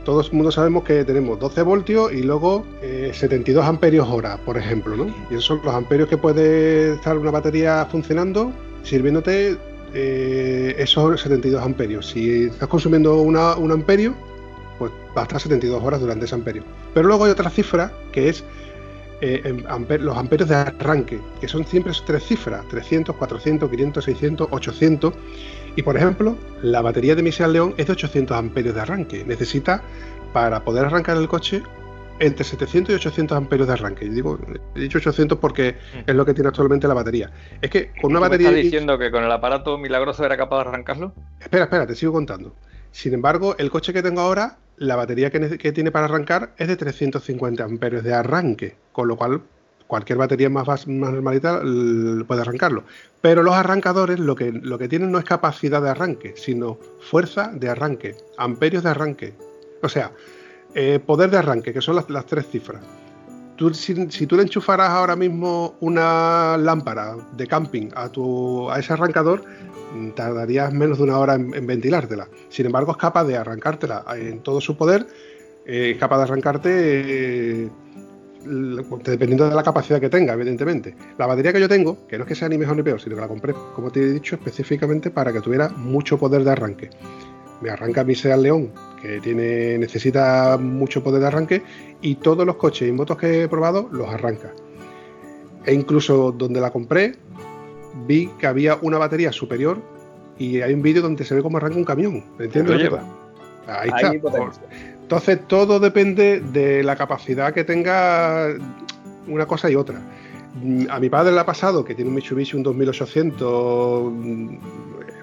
todos el mundo sabemos que tenemos 12 voltios y luego 72 eh, amperios hora, por ejemplo, ¿no? Y esos son los amperios que puede estar una batería funcionando sirviéndote eh, esos 72 amperios. Si estás consumiendo un amperio, pues va a estar 72 horas durante ese amperio. Pero luego hay otra cifra que es eh, los amperios de arranque, que son siempre tres cifras, 300, 400, 500, 600, 800. Y por ejemplo, la batería de mi León es de 800 amperios de arranque. Necesita, para poder arrancar el coche, entre 700 y 800 amperios de arranque. digo, he dicho 800 porque es lo que tiene actualmente la batería. Es que con una batería. ¿Estás diciendo que con el aparato milagroso era capaz de arrancarlo? Espera, espera, te sigo contando. Sin embargo, el coche que tengo ahora, la batería que, tiene para arrancar es de 350 amperios de arranque, con lo cual cualquier batería más, más normalita puede arrancarlo. Pero los arrancadores lo que, lo que tienen no es capacidad de arranque, sino fuerza de arranque, amperios de arranque. O sea, eh, poder de arranque, que son las, tres cifras. Si, tú le enchufaras ahora mismo una lámpara de camping a, tu, a ese arrancador, mm, tardarías menos de una hora en, ventilártela. Sin embargo, es capaz de arrancártela en todo su poder, eh, es capaz de arrancarte eh, dependiendo de la capacidad que tenga, evidentemente. La batería que yo tengo, que no es que sea ni mejor ni peor, sino que la compré, como te he dicho, específicamente para que tuviera mucho poder de arranque. me arranca mi Seat León, que tiene, necesita mucho poder de arranque, y todos los coches y motos que he probado los arranca. E incluso donde la compré, vi que había una batería superior y hay un vídeo donde se ve cómo arranca un camión. ¿Entiendes? Lo lleva. Ahí Ahí está. Entonces todo depende de la capacidad que tenga una cosa y otra. A mi padre le ha pasado que tiene un Mitsubishi, un 2800, mm, un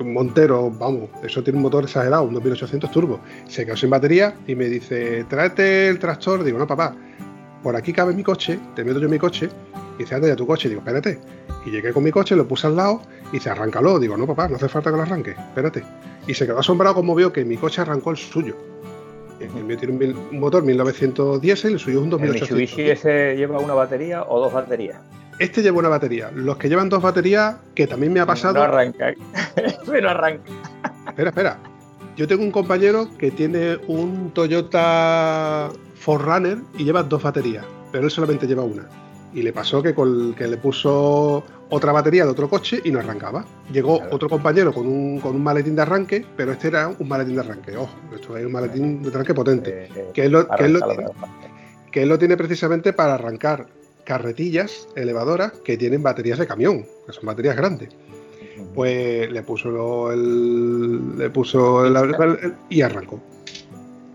Montero, vamos, eso tiene un motor exagerado, un 2800 turbo. Se quedó sin batería y me dice, tráete el tractor. Digo, no, papá, por aquí cabe mi coche, te meto yo en mi coche. Y dice, anda ya tu coche. Digo, espérate. Y llegué con mi coche, lo puse al lado y dice, arráncalo. Digo, no, papá, no hace falta que lo arranque, espérate. Y se quedó asombrado como vio que mi coche arrancó el suyo. El mío tiene un, mil- un motor 1900 diésel, el suyo es un ¿El 2800. Mitsubishi ese lleva una batería o dos baterías? Este lleva una batería. Los que llevan dos baterías, que también me ha pasado. No arranca. <laughs> Pero arranca. Espera, espera. Yo tengo un compañero que tiene un Toyota Forerunner y lleva dos baterías, pero él solamente lleva una. Y le pasó que, con, que le puso otra batería de otro coche y no arrancaba. Llegó Claro. otro compañero con un, con un maletín de arranque, pero este era un maletín de arranque. Ojo, esto es un maletín de arranque potente. Eh, Que es lo- que es lo- la- que él lo tiene precisamente para arrancar carretillas elevadoras que tienen baterías de camión, que son baterías grandes. Pues le puso el, le puso el, el- y arrancó.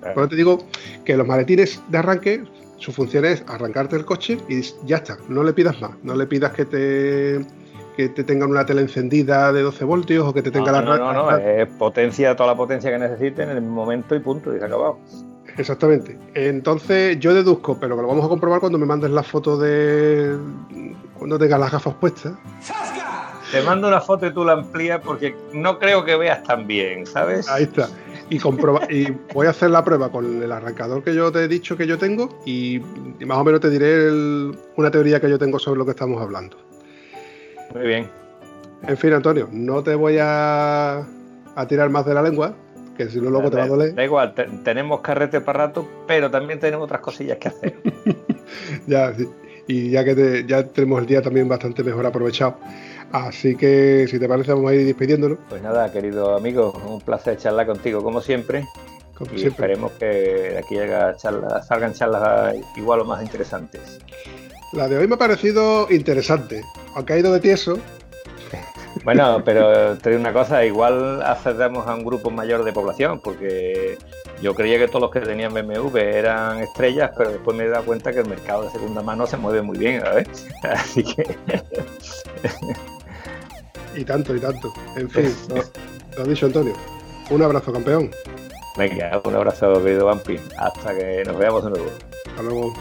Eso te digo que los maletines de arranque, su función es arrancarte el coche y ya está. No le pidas más. No le pidas que te que te tengan una tele encendida de 12 voltios o que te tenga no, la no, no, no, es potencia, toda la potencia que necesiten en el momento y punto, y se ha acabado. Exactamente. Entonces yo deduzco, pero que lo vamos a comprobar cuando me mandes la foto de cuando tengas las gafas puestas. Te mando una foto y tú la amplías porque no creo que veas tan bien, ¿sabes? Ahí está. Y, comproba- y voy a hacer la prueba con el arrancador que yo te he dicho que yo tengo y, y más o menos te diré el- una teoría que yo tengo sobre lo que estamos hablando. Muy bien. En fin, Antonio, no te voy a, a tirar más de la lengua, que si no luego te va a doler. Da igual, te- tenemos carrete para rato, pero también tenemos otras cosillas que hacer. <laughs> Ya, sí. Y ya que te- ya tenemos el día también bastante mejor aprovechado. Así que si te parece vamos a ir despidiéndonos, Pues nada, querido amigo, un placer charlar contigo como siempre. como Y siempre. esperemos que de aquí haga charlas- salgan charlas igual o más interesantes. La de hoy me ha parecido interesante, aunque ha ido de tieso. <laughs> Bueno, pero te digo una cosa, igual accedemos a un grupo mayor de población, porque yo creía que todos los que tenían BMW eran estrellas, pero después me he dado cuenta que el mercado de segunda mano se mueve muy bien, ¿sabes? <laughs> Así que <laughs> Y tanto, y tanto. En fin, lo, ha dicho Antonio. Un abrazo, campeón. venga, un abrazo, querido Vampi. Hasta que nos veamos de nuevo. Hasta luego.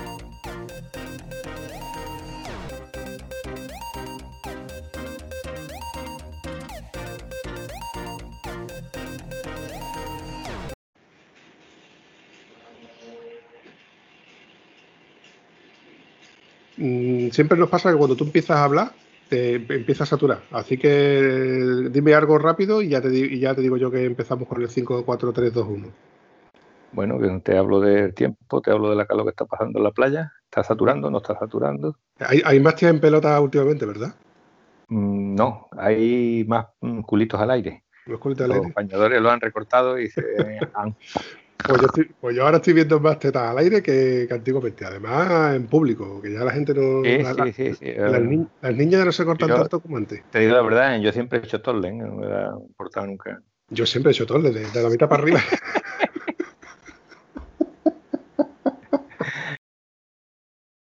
Mm, Siempre nos pasa que cuando tú empiezas a hablar, te empiezas a saturar. Así que dime algo rápido y ya te, y ya te digo yo que empezamos con el 5, 4, 3, 2, 1. Bueno, que te hablo del tiempo, te hablo de la calor que está pasando en la playa. ¿Está saturando? ¿No está saturando? Hay, hay más tías en pelota últimamente, ¿verdad? Mm, no, hay más mm, culitos al aire. Los culitos al Los aire. bañadores lo han recortado y se <laughs> han Pues yo, estoy- pues yo ahora estoy viendo más tetas al aire que, que antiguamente. Además, en público, que ya la gente no. Sí, la- sí, sí, sí. las, ni- las niñas ya no se cortan Yo- tanto como antes. Te digo la verdad, yo siempre he hecho torlen, no me ha importado nunca. Yo siempre he hecho todo, desde de la mitad para arriba. <laughs>